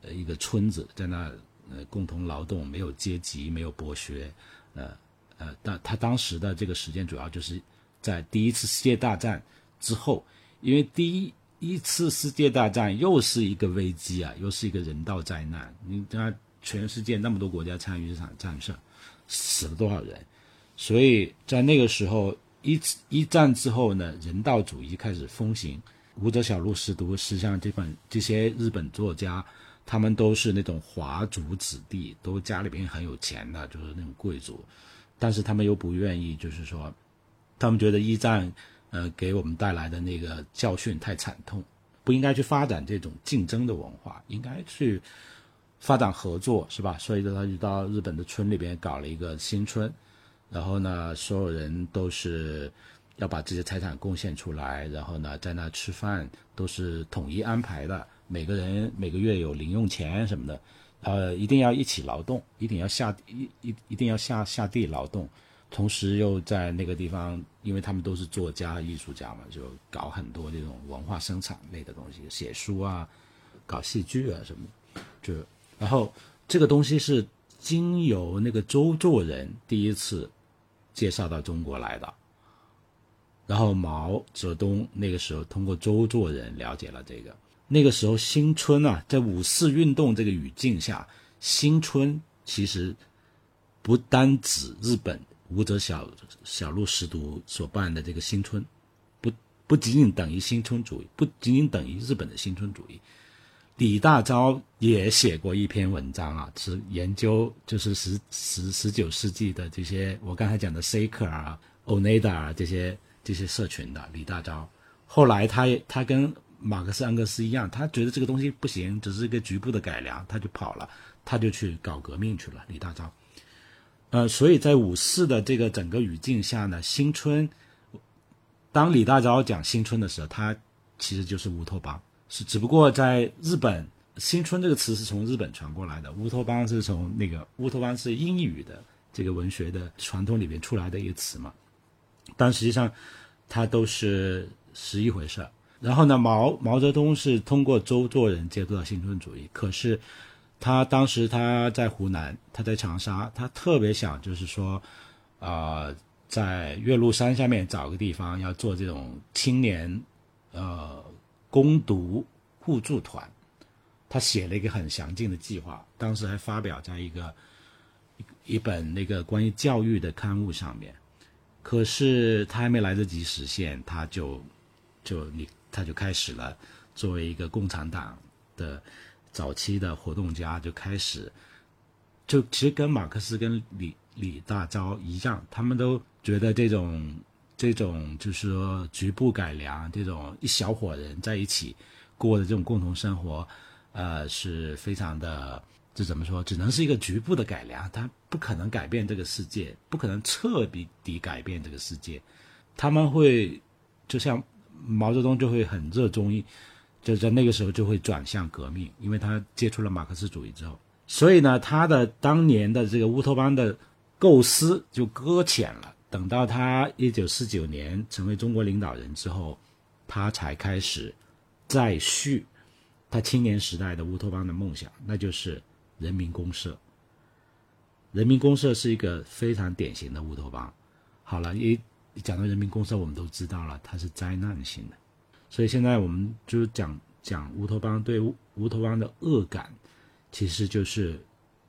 呃一个村子，在那。呃，共同劳动，没有阶级，没有剥削，呃呃，但他当时的这个时间主要就是在第一次世界大战之后，因为第一一次世界大战又是一个危机啊，又是一个人道灾难。你看，全世界那么多国家参与这场战争，死了多少人？所以在那个时候，一一战之后呢，人道主义开始风行。武者小路识读，实际上这本这些日本作家。他们都是那种华族子弟，都家里边很有钱的，就是那种贵族，但是他们又不愿意，就是说，他们觉得一战，呃，给我们带来的那个教训太惨痛，不应该去发展这种竞争的文化，应该去发展合作，是吧？所以他就到日本的村里边搞了一个新村，然后呢，所有人都是要把这些财产贡献出来，然后呢，在那吃饭都是统一安排的，每个人每个月有零用钱什么的，呃，一定要一起劳动，一定要下一一一定要下下地劳动。同时又在那个地方，因为他们都是作家、艺术家嘛，就搞很多这种文化生产类的东西，写书啊，搞戏剧啊什么，就然后这个东西是经由那个周作人第一次介绍到中国来的，然后毛泽东那个时候通过周作人了解了这个，那个时候新春啊，在五四运动这个语境下，新春其实不单指日本。武者小小路识读所办的这个新春，不不仅仅等于新春主义，不仅仅等于日本的新春主义。李大钊也写过一篇文章啊，是研究就是十十十九世纪的这些我刚才讲的 Saker 啊、Oneda 啊这些这些社群的李大钊。后来他他跟马克思恩格斯一样，他觉得这个东西不行，只是一个局部的改良，他就跑了，他就去搞革命去了。李大钊。呃，所以在五四的这个整个语境下呢，新春，当李大钊讲新春的时候，他其实就是乌托邦，是只不过在日本，新春这个词是从日本传过来的，乌托邦是从那个乌托邦是英语的这个文学的传统里面出来的一个词嘛，但实际上它都是是一回事儿。然后呢，毛毛泽东是通过周作人接触到新春主义，可是。他当时他在湖南，他在长沙，他特别想就是说，啊，在岳麓山下面找个地方要做这种青年，呃，攻读互助团。他写了一个很详尽的计划，当时还发表在一个一本那个关于教育的刊物上面。可是他还没来得及实现，他就就你他就开始了作为一个共产党的。早期的活动家就开始，就其实跟马克思跟李李大钊一样，他们都觉得这种这种就是说局部改良，这种一小伙人在一起过的这种共同生活，呃，是非常的，这怎么说？只能是一个局部的改良，它不可能改变这个世界，不可能彻底底改变这个世界。他们会就像毛泽东就会很热衷于。就在那个时候就会转向革命，因为他接触了马克思主义之后，所以呢，他的当年的这个乌托邦的构思就搁浅了。等到他一九四九年成为中国领导人之后，他才开始再续他青年时代的乌托邦的梦想，那就是人民公社。人民公社是一个非常典型的乌托邦。好了，一讲到人民公社，我们都知道了，它是灾难性的。所以现在我们就讲讲乌托邦对乌托邦的恶感，其实就是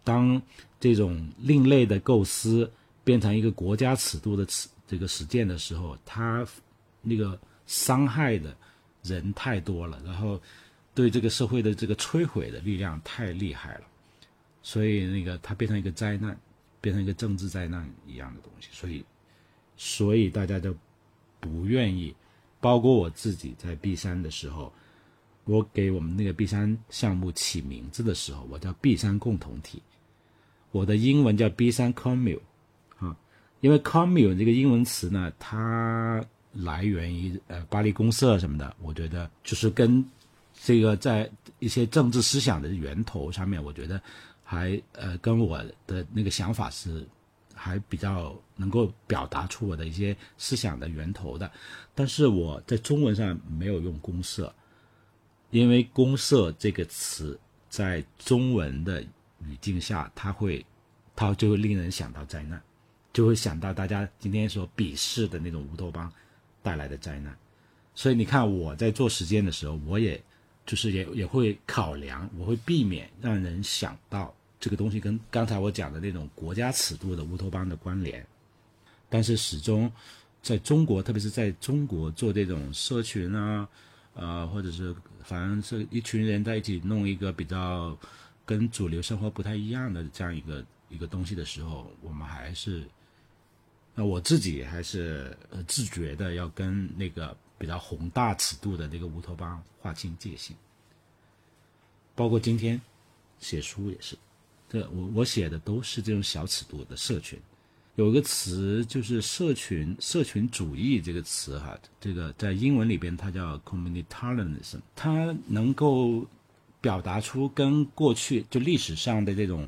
当这种另类的构思变成一个国家尺度的此这个实践的时候，它那个伤害的人太多了，然后对这个社会的这个摧毁的力量太厉害了，所以那个它变成一个灾难，变成一个政治灾难一样的东西，所以所以大家都不愿意。包括我自己在 B 三的时候，我给我们那个 B 三项目起名字的时候，我叫 B 三共同体，我的英文叫 B 三 commune，因为 commune 这个英文词呢，它来源于呃巴黎公社什么的，我觉得就是跟这个在一些政治思想的源头上面，我觉得还呃跟我的那个想法是。还比较能够表达出我的一些思想的源头的，但是我在中文上没有用公社，因为公社这个词在中文的语境下，它会，它就会令人想到灾难，就会想到大家今天所鄙视的那种乌托邦带来的灾难，所以你看我在做实践的时候，我也就是也也会考量，我会避免让人想到。这个东西跟刚才我讲的那种国家尺度的乌托邦的关联，但是始终在中国，特别是在中国做这种社群啊，呃，或者是反正是一群人在一起弄一个比较跟主流生活不太一样的这样一个一个东西的时候，我们还是那我自己还是呃自觉的要跟那个比较宏大尺度的那个乌托邦划清界限，包括今天写书也是，这我我写的都是这种小尺度的社群。有一个词就是社群社群主义这个词哈，这个在英文里边它叫 communitarianism，它能够表达出跟过去就历史上的这种，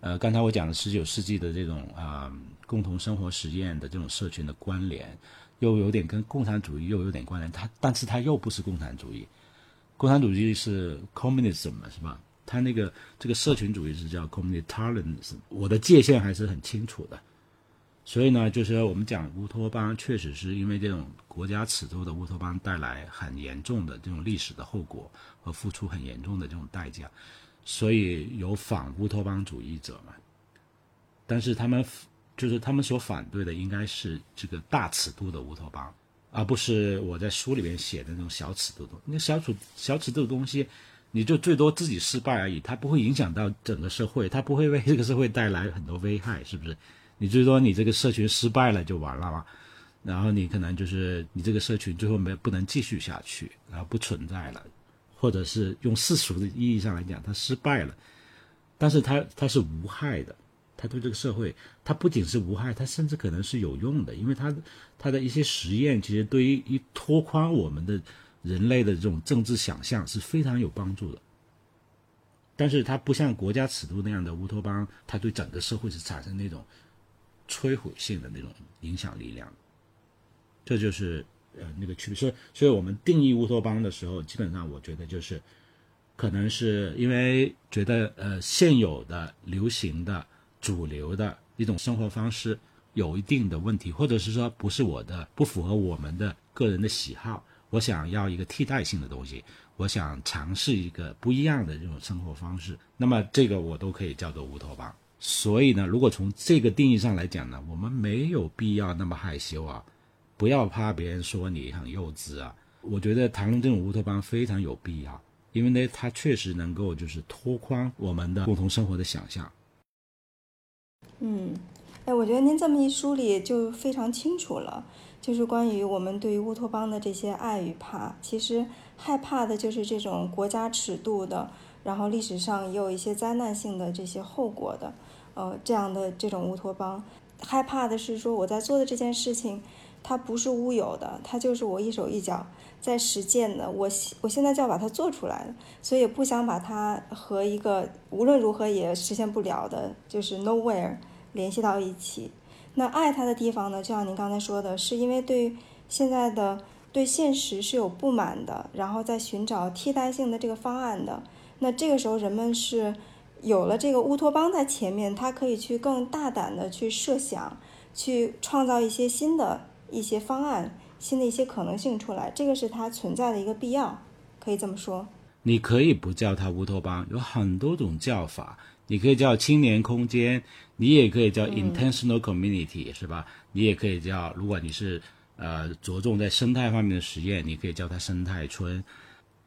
呃，刚才我讲的十九世纪的这种啊。共同生活实验的这种社群的关联，又有点跟共产主义又有点关联。它，但是它又不是共产主义。共产主义是 communism 嘛，是吧？它那个这个社群主义是叫 communitarianism。我的界限还是很清楚的。所以呢，就是我们讲乌托邦，确实是因为这种国家尺度的乌托邦带来很严重的这种历史的后果和付出很严重的这种代价，所以有反乌托邦主义者嘛。但是他们。就是他们所反对的应该是这个大尺度的乌托邦，而不是我在书里面写的那种小尺度的。那小尺小尺度的东西，你就最多自己失败而已，它不会影响到整个社会，它不会为这个社会带来很多危害，是不是？你最多你这个社群失败了就完了嘛，然后你可能就是你这个社群最后没不能继续下去，然后不存在了，或者是用世俗的意义上来讲，它失败了，但是它它是无害的。他对这个社会，他不仅是无害，他甚至可能是有用的，因为他他的一些实验，其实对于一拓宽我们的人类的这种政治想象是非常有帮助的。但是它不像国家尺度那样的乌托邦，它对整个社会是产生那种摧毁性的那种影响力量。这就是呃那个区别。所以，所以我们定义乌托邦的时候，基本上我觉得就是，可能是因为觉得呃现有的流行的。主流的一种生活方式有一定的问题，或者是说不是我的，不符合我们的个人的喜好。我想要一个替代性的东西，我想尝试一个不一样的这种生活方式。那么这个我都可以叫做乌托邦。所以呢，如果从这个定义上来讲呢，我们没有必要那么害羞啊，不要怕别人说你很幼稚啊。我觉得谈论这种乌托邦非常有必要，因为呢，它确实能够就是拓宽我们的共同生活的想象。嗯，哎，我觉得您这么一梳理就非常清楚了，就是关于我们对于乌托邦的这些爱与怕。其实害怕的就是这种国家尺度的，然后历史上也有一些灾难性的这些后果的，呃，这样的这种乌托邦。害怕的是说我在做的这件事情，它不是乌有的，它就是我一手一脚在实践的。我我现在就要把它做出来所以不想把它和一个无论如何也实现不了的，就是 nowhere。联系到一起，那爱他的地方呢？就像您刚才说的，是因为对现在的对现实是有不满的，然后在寻找替代性的这个方案的。那这个时候，人们是有了这个乌托邦在前面，他可以去更大胆的去设想，去创造一些新的一些方案，新的一些可能性出来。这个是它存在的一个必要，可以这么说。你可以不叫它乌托邦，有很多种叫法。你可以叫青年空间，你也可以叫 intentional community，是吧？你也可以叫，如果你是呃着重在生态方面的实验，你可以叫它生态村。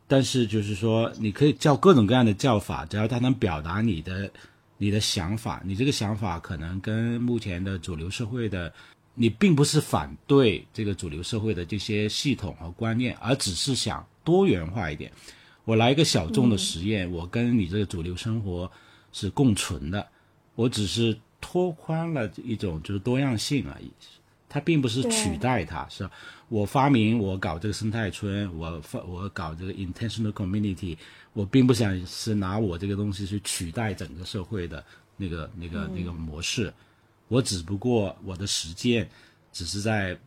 但是就是说，你可以叫各种各样的叫法，只要它能表达你的你的想法，你这个想法可能跟目前的主流社会的，你并不是反对这个主流社会的这些系统和观念，而只是想多元化一点。我来一个小众的实验，我跟你这个主流生活。是共存的，我只是拓宽了一种就是多样性而已，它并不是取代它，是吧？我发明我搞这个生态村，我发我搞这个 intentional community，我并不想是拿我这个东西去取代整个社会的那个那个那个模式，我只不过我的实践只是在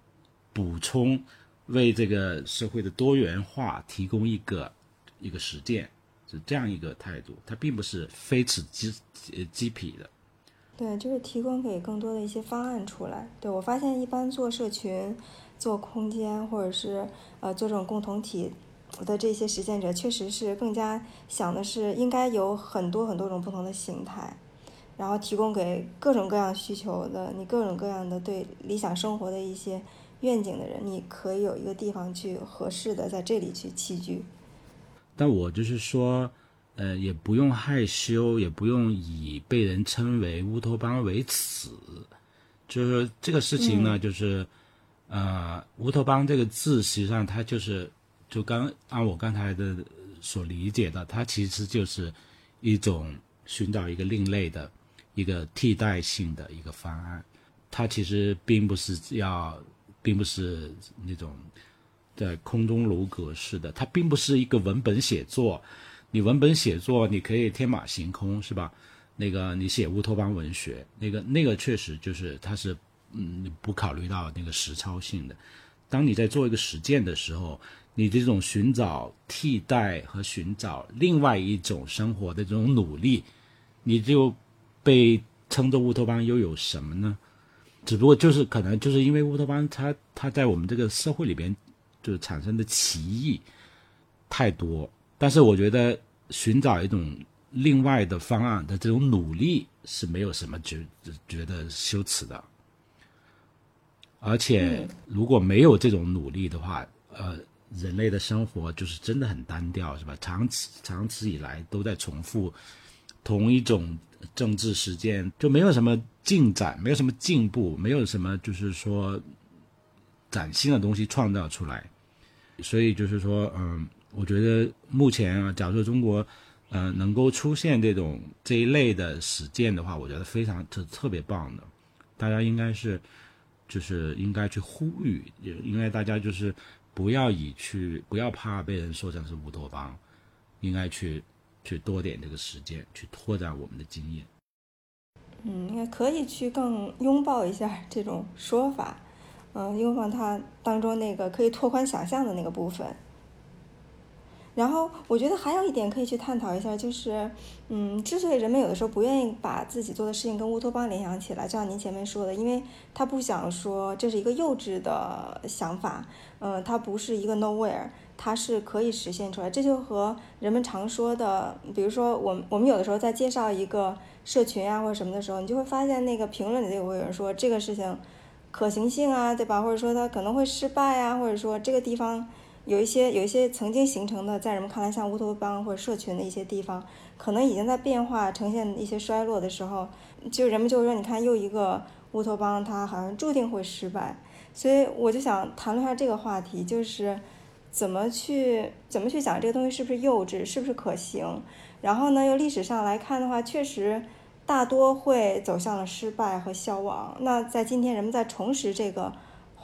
补充，为这个社会的多元化提供一个一个实践。是这样一个态度，它并不是非此即呃即彼的。对，就是提供给更多的一些方案出来。对我发现，一般做社群、做空间，或者是呃做这种共同体的这些实践者，确实是更加想的是应该有很多很多种不同的形态，然后提供给各种各样需求的你各种各样的对理想生活的一些愿景的人，你可以有一个地方去合适的在这里去栖居。但我就是说，呃，也不用害羞，也不用以被人称为乌托邦为耻，就是这个事情呢，就是呃，乌托邦这个字，实际上它就是就刚按我刚才的所理解的，它其实就是一种寻找一个另类的一个替代性的一个方案。它其实并不是要，并不是那种在空中楼阁式的，它并不是一个文本写作。你文本写作，你可以天马行空，是吧？那个你写乌托邦文学，那个那个确实就是它是嗯不考虑到那个实操性的。当你在做一个实践的时候，你这种寻找替代和寻找另外一种生活的这种努力，你就被称作乌托邦又有什么呢？只不过就是可能就是因为乌托邦它它在我们这个社会里边就是产生的歧义太多，但是我觉得寻找一种。另外的方案的这种努力是没有什么觉觉得羞耻的，而且如果没有这种努力的话，呃，人类的生活就是真的很单调，是吧？长此长此以来都在重复同一种政治实践，就没有什么进展，没有什么进步，没有什么就是说崭新的东西创造出来。所以就是说，嗯，我觉得目前啊，假如说中国。嗯，能够出现这种这一类的实践的话，我觉得非常特特别棒的。大家应该是，就是应该去呼吁，也应该大家就是不要以去不要怕被人说成是乌托邦，应该去去多点这个实践，去拓展我们的经验。嗯，应该可以去更拥抱一下这种说法，嗯，拥抱它当中那个可以拓宽想象的那个部分。然后我觉得还有一点可以去探讨一下，就是，嗯，之所以人们有的时候不愿意把自己做的事情跟乌托邦联想起来，就像您前面说的，因为他不想说这是一个幼稚的想法，嗯，它不是一个 nowhere，它是可以实现出来。这就和人们常说的，比如说我我们有的时候在介绍一个社群啊或者什么的时候，你就会发现那个评论里就会有人说这个事情可行性啊，对吧？或者说它可能会失败啊，或者说这个地方。有一些有一些曾经形成的，在人们看来像乌托邦或者社群的一些地方，可能已经在变化，呈现一些衰落的时候，就人们就说，你看又一个乌托邦，它好像注定会失败。所以我就想谈论一下这个话题，就是怎么去怎么去讲这个东西是不是幼稚，是不是可行？然后呢，又历史上来看的话，确实大多会走向了失败和消亡。那在今天，人们在重拾这个。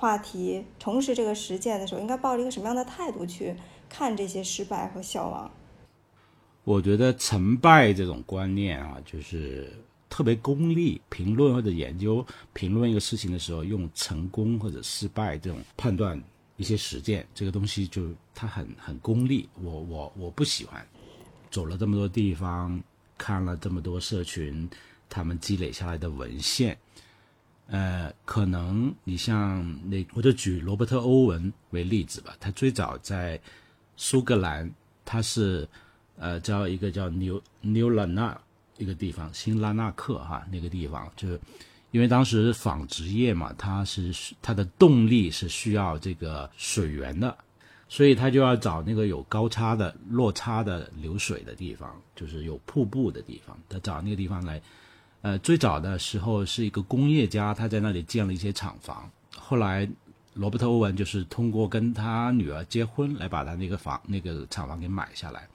话题重拾这个实践的时候，应该抱着一个什么样的态度去看这些失败和消亡？我觉得成败这种观念啊，就是特别功利，评论或者研究评论一个事情的时候，用成功或者失败这种判断一些实践，这个东西就它很很功利。我我我不喜欢。走了这么多地方，看了这么多社群，他们积累下来的文献。呃，可能你像那，我就举罗伯特·欧文为例子吧。他最早在苏格兰，他是呃叫一个叫纽纽拉纳一个地方，新拉纳克哈那个地方，就是因为当时纺织业嘛，它是它的动力是需要这个水源的，所以他就要找那个有高差的落差的流水的地方，就是有瀑布的地方，他找那个地方来。呃，最早的时候是一个工业家，他在那里建了一些厂房。后来，罗伯特·欧文就是通过跟他女儿结婚来把他那个房、那个厂房给买下来。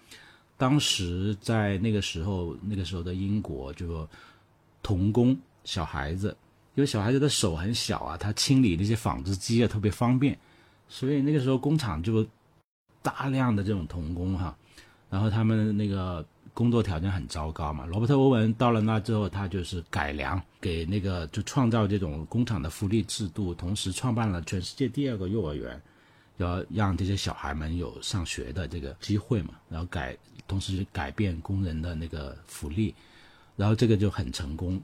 当时在那个时候，那个时候的英国就童工小孩子，因为小孩子的手很小啊，他清理那些纺织机啊特别方便，所以那个时候工厂就大量的这种童工哈，然后他们那个。工作条件很糟糕嘛？罗伯特·欧文到了那之后，他就是改良，给那个就创造这种工厂的福利制度，同时创办了全世界第二个幼儿园，要让这些小孩们有上学的这个机会嘛。然后改，同时改变工人的那个福利，然后这个就很成功，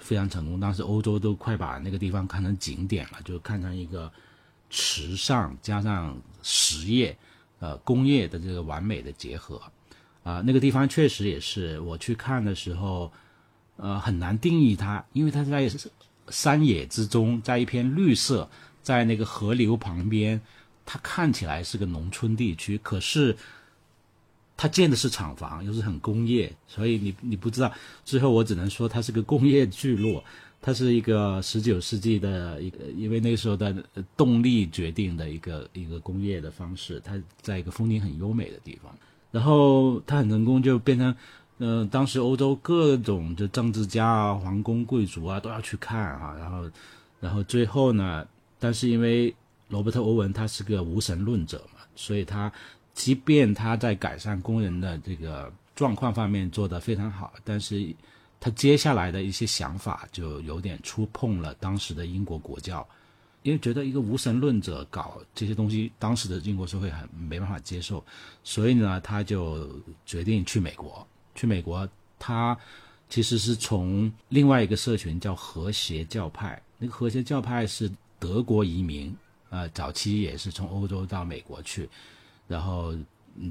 非常成功。当时欧洲都快把那个地方看成景点了，就看成一个时尚加上实业，呃，工业的这个完美的结合。啊，那个地方确实也是我去看的时候，呃，很难定义它，因为它在山野之中，在一片绿色，在那个河流旁边，它看起来是个农村地区，可是它建的是厂房，又是很工业，所以你你不知道。最后我只能说它是个工业聚落，它是一个十九世纪的一个，因为那时候的动力决定的一个一个工业的方式。它在一个风景很优美的地方，然后他很成功，就变成，嗯，当时欧洲各种的政治家啊、皇宫贵族啊都要去看啊。然后，然后最后呢，但是因为罗伯特·欧文他是个无神论者嘛，所以他即便他在改善工人的这个状况方面做得非常好，但是。他接下来的一些想法就有点触碰了当时的英国国教，因为觉得一个无神论者搞这些东西，当时的英国社会很没办法接受，所以呢，他就决定去美国。去美国，他其实是从另外一个社群叫和谐教派，那个和谐教派是德国移民，呃，早期也是从欧洲到美国去，然后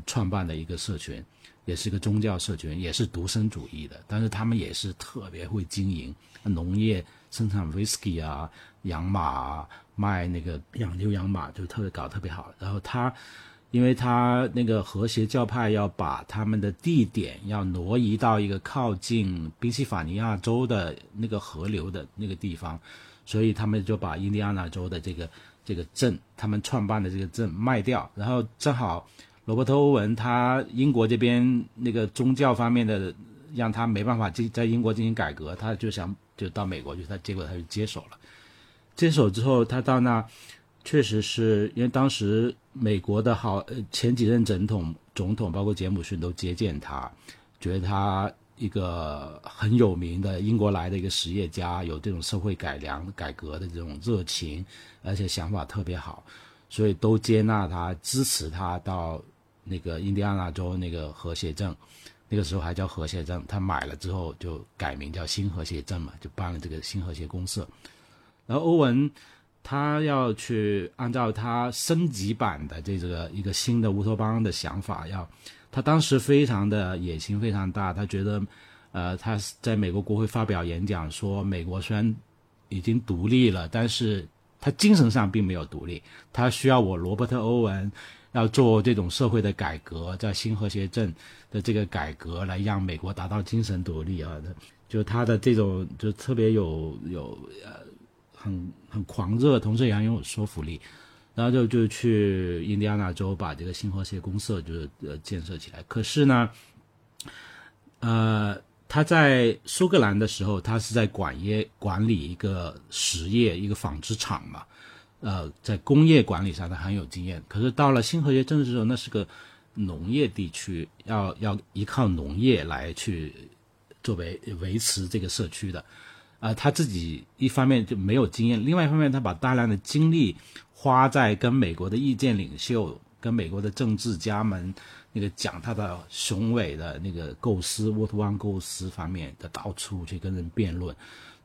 创办的一个社群。也是一个宗教社群，也是独身主义的，但是他们也是特别会经营农业，生产 whisky 啊，养马啊，卖那个养牛养马，就特别搞特别好。然后他，因为他那个和谐教派要把他们的地点要挪移到一个靠近宾夕法尼亚州的那个河流的那个地方，所以他们就把印第安纳州的这个这个镇，他们创办的这个镇卖掉，然后正好。罗伯特·欧文，他英国这边那个宗教方面的，让他没办法进在英国进行改革，他就想就到美国去，他结果他就接手了。接手之后，他到那，确实是因为当时美国的好前几任总统，总统包括杰姆逊都接见他，觉得他一个很有名的英国来的一个实业家，有这种社会改良改革的这种热情，而且想法特别好，所以都接纳他，支持他到。那个印第安纳州那个和谐镇，那个时候还叫和谐镇，他买了之后就改名叫新和谐镇嘛，就办了这个新和谐公社。而欧文他要去按照他升级版的这个一个新的乌托邦的想法，要他当时非常的野心非常大，他觉得呃他在美国国会发表演讲说，美国虽然已经独立了，但是他精神上并没有独立，他需要我罗伯特欧文。要做这种社会的改革，在新和谐镇的这个改革，来让美国达到精神独立啊！就他的这种就特别有有呃很很狂热，同时也很有说服力。然后就就去印第安纳州把这个新和谐公社就是呃建设起来。可是呢，呃，他在苏格兰的时候，他是在管业管理一个实业一个纺织厂嘛。呃，在工业管理上他很有经验，可是到了新和谐镇的时候，那是个农业地区，要要依靠农业来去作为维持这个社区的，啊，他自己一方面就没有经验，另外一方面他把大量的精力花在跟美国的意见领袖、跟美国的政治家们那个讲他的雄伟的那个构思、沃特湾构思方面的，到处去跟人辩论，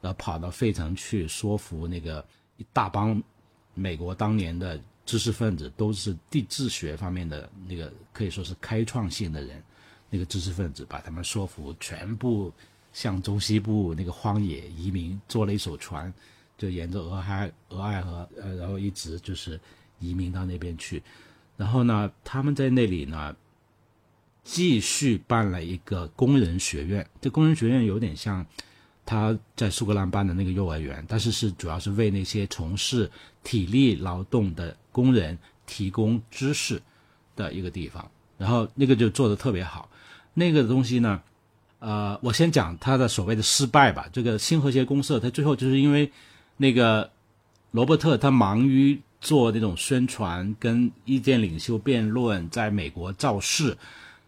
然后跑到费城去说服那个一大帮。美国当年的知识分子都是地质学方面的那个可以说是开创性的人，那个知识分子把他们说服，全部向中西部那个荒野移民，坐了一艘船，就沿着俄亥俄亥河，呃，然后一直就是移民到那边去。然后呢，他们在那里呢，继续办了一个工人学院。这工人学院有点像。他在苏格兰办的那个幼儿园，但是是主要是为那些从事体力劳动的工人提供知识的一个地方。然后那个就做的特别好。那个东西呢，呃，我先讲他的所谓的失败吧。这个新和谐公社，他最后就是因为那个罗伯特他忙于做那种宣传、跟意见领袖辩论，在美国造势，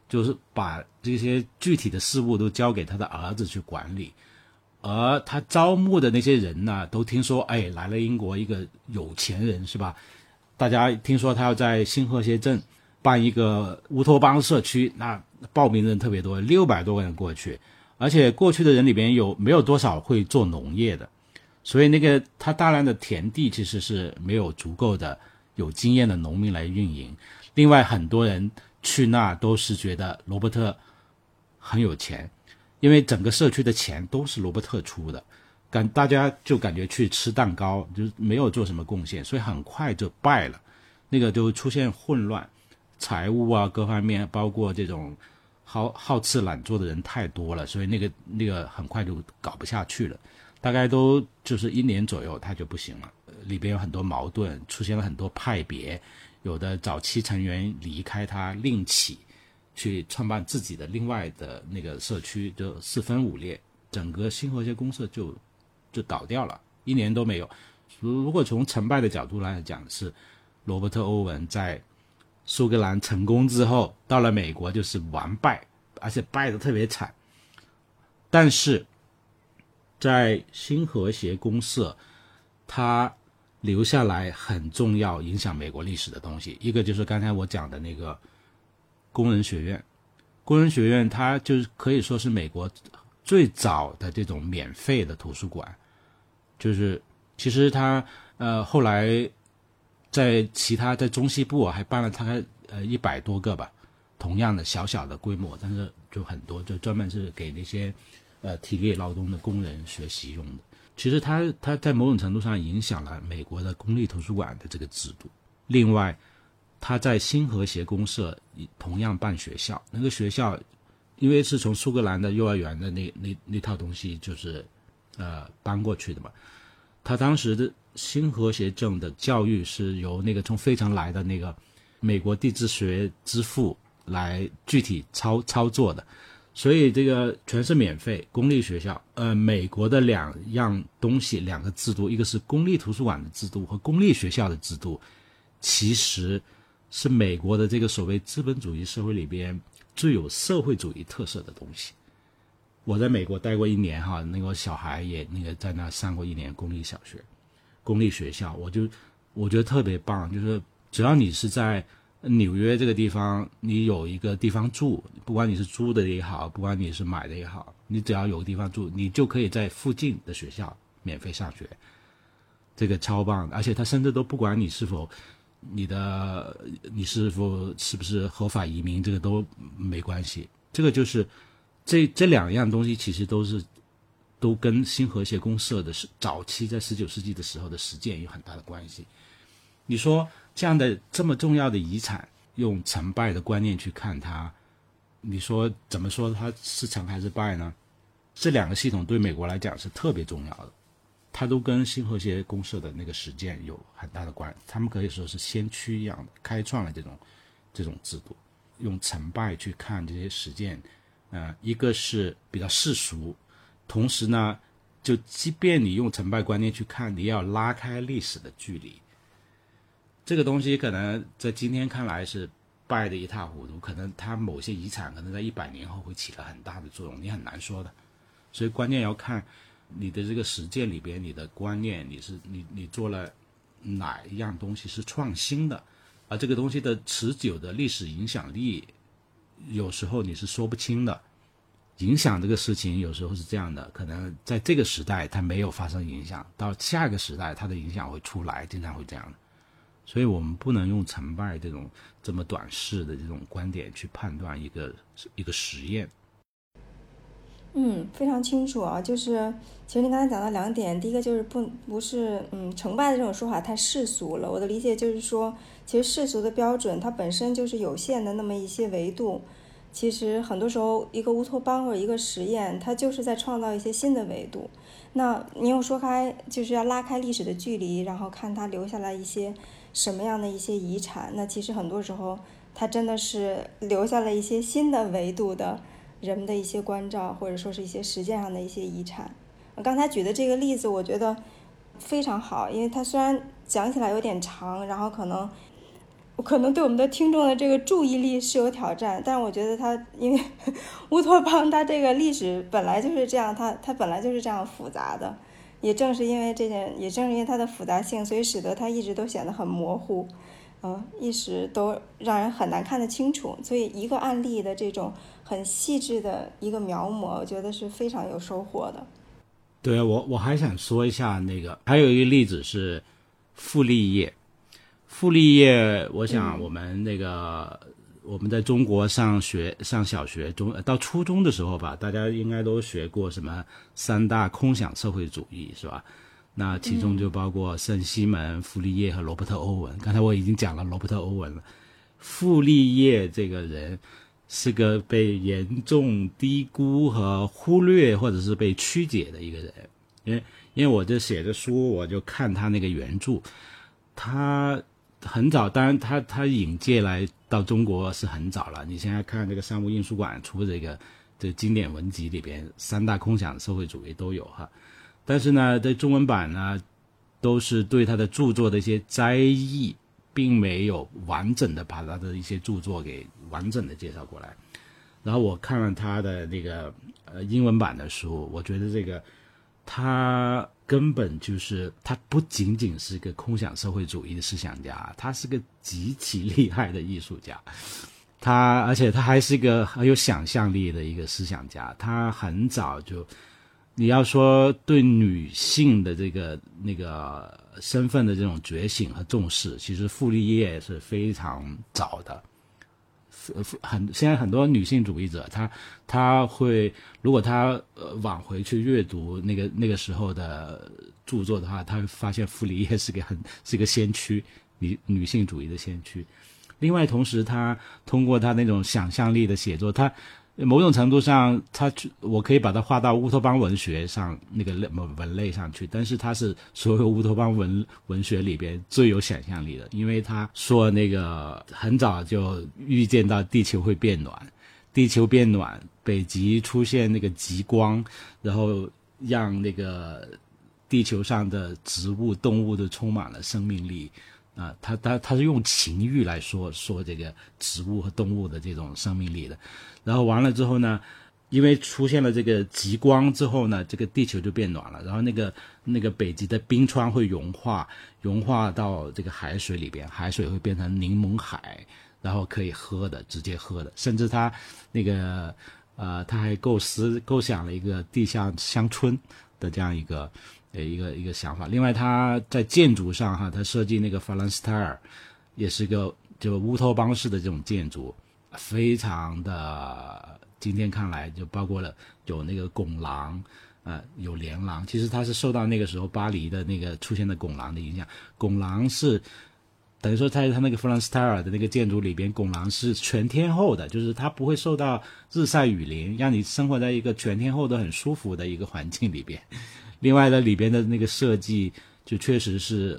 就是把这些具体的事务都交给他的儿子去管理。而他招募的那些人呢，都听说，哎，来了英国一个有钱人，是吧？大家听说他要在新和谐镇办一个乌托邦社区，那报名的人特别多，六百多个人过去，而且过去的人里边有没有多少会做农业的，所以那个他大量的田地其实是没有足够的有经验的农民来运营。另外，很多人去那都是觉得罗伯特很有钱。因为整个社区的钱都是罗伯特出的，感大家就感觉去吃蛋糕，就没有做什么贡献，所以很快就败了，那个就出现混乱，财务啊各方面，包括这种好好吃懒做的人太多了，所以那个那个很快就搞不下去了。大概都就是一年左右，他就不行了，里边有很多矛盾，出现了很多派别，有的早期成员离开他另起，去创办自己的另外的那个社区，就四分五裂，整个新和谐公社就就倒掉了，一年都没有。如如果从成败的角度来讲，是罗伯特·欧文在苏格兰成功之后，到了美国就是完败，而且败得特别惨。但是在新和谐公社，它留下来很重要、影响美国历史的东西，一个就是刚才我讲的那个工人学院。工人学院它就是可以说是美国最早的这种免费的图书馆，就是其实它呃后来在其他在中西部我还办了大概呃一百多个吧，同样的小小的规模，但是就很多，就专门是给那些。呃，体力劳动的工人学习用的，其实它它在某种程度上影响了美国的公立图书馆的这个制度。另外，它在新和谐公社同样办学校，那个学校因为是从苏格兰的幼儿园的那那那套东西就是呃搬过去的嘛。他当时的新和谐镇的教育是由那个从费城来的那个美国地质学之父来具体操操作的。所以这个全是免费公立学校。呃，美国的两样东西，两个制度，一个是公立图书馆的制度和公立学校的制度，其实是美国的这个所谓资本主义社会里边最有社会主义特色的东西。我在美国待过一年哈，那个小孩也那个在那上过一年公立小学、公立学校，我就我觉得特别棒，就是只要你是在。纽约这个地方，你有一个地方住，不管你是租的也好，不管你是买的也好，你只要有个地方住，你就可以在附近的学校免费上学，这个超棒。而且他甚至都不管你是否你的你是否是不是合法移民，这个都没关系。这个就是这这两样东西，其实都是都跟新和谐公社的是早期在十九世纪的时候的实践有很大的关系。你说？这样的这么重要的遗产，用成败的观念去看它，你说怎么说它是成还是败呢？这两个系统对美国来讲是特别重要的，它都跟新和谐公社的那个实践有很大的关，他们可以说是先驱一样的，开创了这种这种制度，用成败去看这些实践，呃，一个是比较世俗，同时呢，就即便你用成败观念去看，你要拉开历史的距离。这个东西可能在今天看来是败得一塌糊涂，可能它某些遗产可能在一百年后会起了很大的作用，你很难说的。所以关键要看你的这个实践里边，你的观念，你是你你做了哪一样东西是创新的，而这个东西的持久的历史影响力，有时候你是说不清的。影响这个事情有时候是这样的，可能在这个时代它没有发生影响，到下一个时代它的影响会出来，经常会这样。所以我们不能用成败这种这么短视的这种观点去判断一个一个实验。嗯，非常清楚啊，就是其实您刚才讲到两点，第一个就是不不是嗯成败的这种说法太世俗了。我的理解就是说，其实世俗的标准它本身就是有限的那么一些维度。其实很多时候一个乌托邦或者一个实验，它就是在创造一些新的维度。那你又说开就是要拉开历史的距离，然后看它留下来一些。什么样的一些遗产？那其实很多时候，它真的是留下了一些新的维度的人们的一些关照，或者说是一些实践上的一些遗产。刚才举的这个例子，我觉得非常好，因为它虽然讲起来有点长，然后可能可能对我们的听众的这个注意力是有挑战，但我觉得它因为乌托邦它这个历史本来就是这样，它它本来就是这样复杂的。也正是因为这件，也正是因为它的复杂性，所以使得它一直都显得很模糊，嗯，一时都让人很难看得清楚。所以一个案例的这种很细致的一个描摹，我觉得是非常有收获的。对我我还想说一下那个，还有一个例子是傅立叶，傅立叶，我想我们那个。我们在中国上学、上小学、中到初中的时候吧，大家应该都学过什么三大空想社会主义，是吧？那其中就包括圣西门、傅立叶和罗伯特·欧文。刚才我已经讲了罗伯特·欧文了。傅立叶这个人是个被严重低估和忽略，或者是被曲解的一个人。因为因为我就写着书，我就看他那个原著，他很早，当然他他引介来到中国是很早了。你现在看这个商务印书馆出这个这经典文集里边，三大空想社会主义都有哈。但是呢，在中文版呢，都是对他的著作的一些摘译，并没有完整的把他的一些著作给完整的介绍过来。然后我看了他的那个呃英文版的书，我觉得这个他根本就是他不仅仅是一个空想社会主义的思想家，他是个极其厉害的艺术家。他而且他还是一个很有想象力的一个思想家。他很早就，你要说对女性的这个那个身份的这种觉醒和重视，其实傅立叶是非常早的。很现在很多女性主义者，她她会如果她呃往回去阅读那个那个时候的著作的话，她会发现傅里叶是个很是个先驱，女女性主义的先驱。另外，同时她通过她那种想象力的写作，她。某种程度上，他我可以把它画到乌托邦文学上那个类文类上去，但是他是所有乌托邦文文学里边最有想象力的，因为他说那个很早就预见到地球会变暖，地球变暖，北极出现那个极光，然后让那个地球上的植物动物都充满了生命力。啊，他他他是用情欲来说说这个植物和动物的这种生命力的，然后完了之后呢，因为出现了这个极光之后呢，这个地球就变暖了，然后那个那个北极的冰川会融化，融化到这个海水里边，海水会变成柠檬海，然后可以喝的，直接喝的，甚至他那个呃，他还构思构想了一个地下乡村的这样一个。的一个一个想法。另外，他在建筑上哈，他设计那个法兰斯泰尔，也是个就乌托邦式的这种建筑，非常的今天看来就包括了有那个拱廊，呃，有连廊。其实它是受到那个时候巴黎的那个出现的拱廊的影响。拱廊是等于说在他那个弗兰斯泰尔的那个建筑里边，拱廊是全天候的，就是它不会受到日晒雨淋，让你生活在一个全天候都很舒服的一个环境里边。另外呢，里边的那个设计就确实是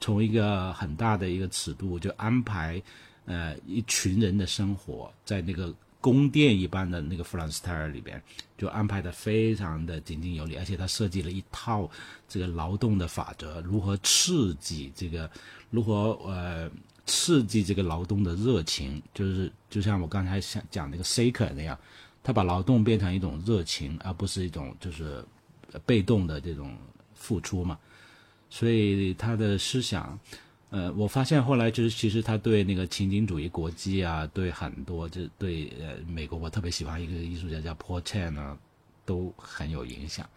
从一个很大的一个尺度，就安排呃一群人的生活在那个宫殿一般的那个弗兰斯泰尔里边，就安排的非常的井井有礼，而且他设计了一套这个劳动的法则，如何刺激这个，如何呃刺激这个劳动的热情，就是就像我刚才想讲那个 Saker 那样，他把劳动变成一种热情，而不是一种就是。被动的这种付出嘛，所以他的思想，呃，我发现后来就是其实他对那个情景主义国际啊，对很多就对呃美国，我特别喜欢一个艺术家叫 Paul Chan 啊，都很有影响。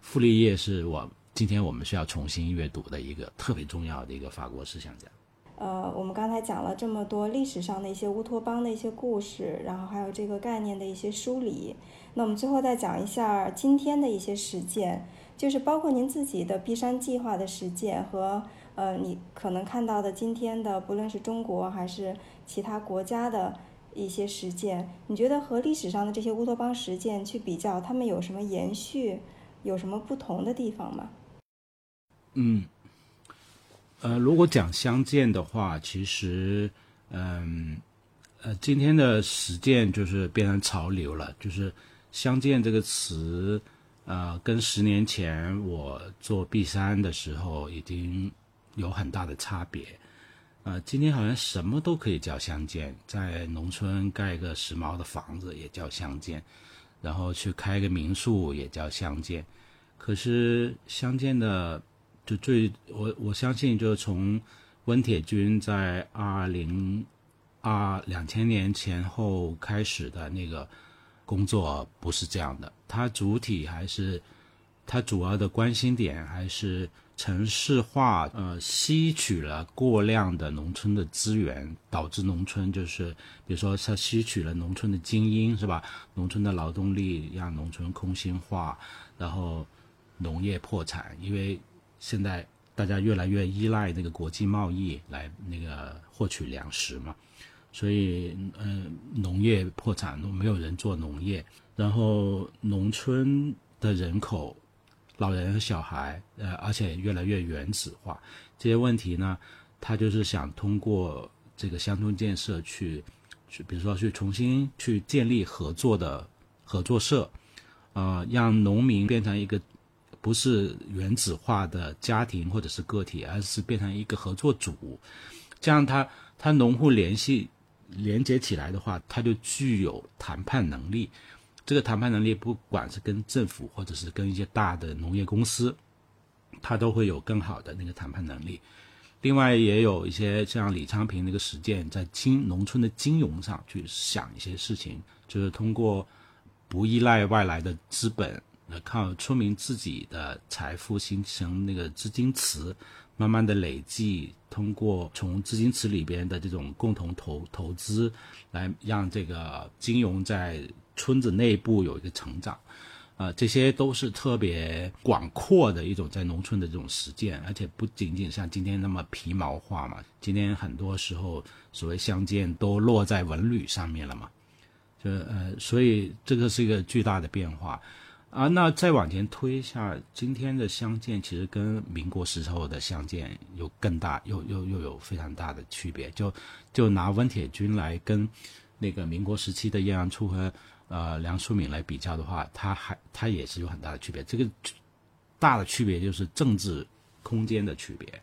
傅立叶是我今天我们需要重新阅读的一个特别重要的一个法国思想家。呃，我们刚才讲了这么多历史上的一些乌托邦的一些故事，然后还有这个概念的一些梳理。那我们最后再讲一下今天的一些实践，就是包括您自己的 B 山计划的实践和呃，你可能看到的今天的不论是中国还是其他国家的一些实践，你觉得和历史上的这些乌托邦实践去比较，他们有什么延续，有什么不同的地方吗？嗯。呃，如果讲相见的话，其实，嗯，呃，今天的实践就是变成潮流了。就是“相见”这个词，呃，跟十年前我做 B 三的时候已经有很大的差别。呃，今天好像什么都可以叫相见，在农村盖个时髦的房子也叫相见，然后去开个民宿也叫相见。可是相见的。就最我我相信，就从温铁军在二零二两千年前后开始的那个工作不是这样的。他主体还是他主要的关心点还是城市化，呃，吸取了过量的农村的资源，导致农村就是比如说他吸取了农村的精英，是吧？农村的劳动力让农村空心化，然后农业破产，因为。现在大家越来越依赖那个国际贸易来那个获取粮食嘛，所以嗯，农业破产，没有人做农业，然后农村的人口老人和小孩，呃，而且越来越原子化。这些问题呢，他就是想通过这个乡村建设去，去比如说去重新去建立合作的合作社，呃，让农民变成一个不是原子化的家庭或者是个体，而是变成一个合作组，这样他他农户联系连接起来的话，他就具有谈判能力。这个谈判能力，不管是跟政府或者是跟一些大的农业公司，他都会有更好的那个谈判能力。另外，也有一些像李昌平那个实践，在金农村的金融上去想一些事情，就是通过不依赖外来的资本，靠村民自己的财富形成那个资金池，慢慢的累计，通过从资金池里边的这种共同投投资，来让这个金融在村子内部有一个成长。啊，这些都是特别广阔的一种在农村的这种实践，而且不仅仅像今天那么皮毛化嘛。今天很多时候所谓相见都落在文旅上面了嘛，就呃，所以这个是一个巨大的变化啊。那再往前推一下，今天的相见其实跟民国时候的相见有更大，又又又有非常大的区别。就就拿温铁军来跟那个民国时期的叶阳初和。呃，梁漱溟来比较的话，他还他也是有很大的区别。这个大的区别就是政治空间的区别。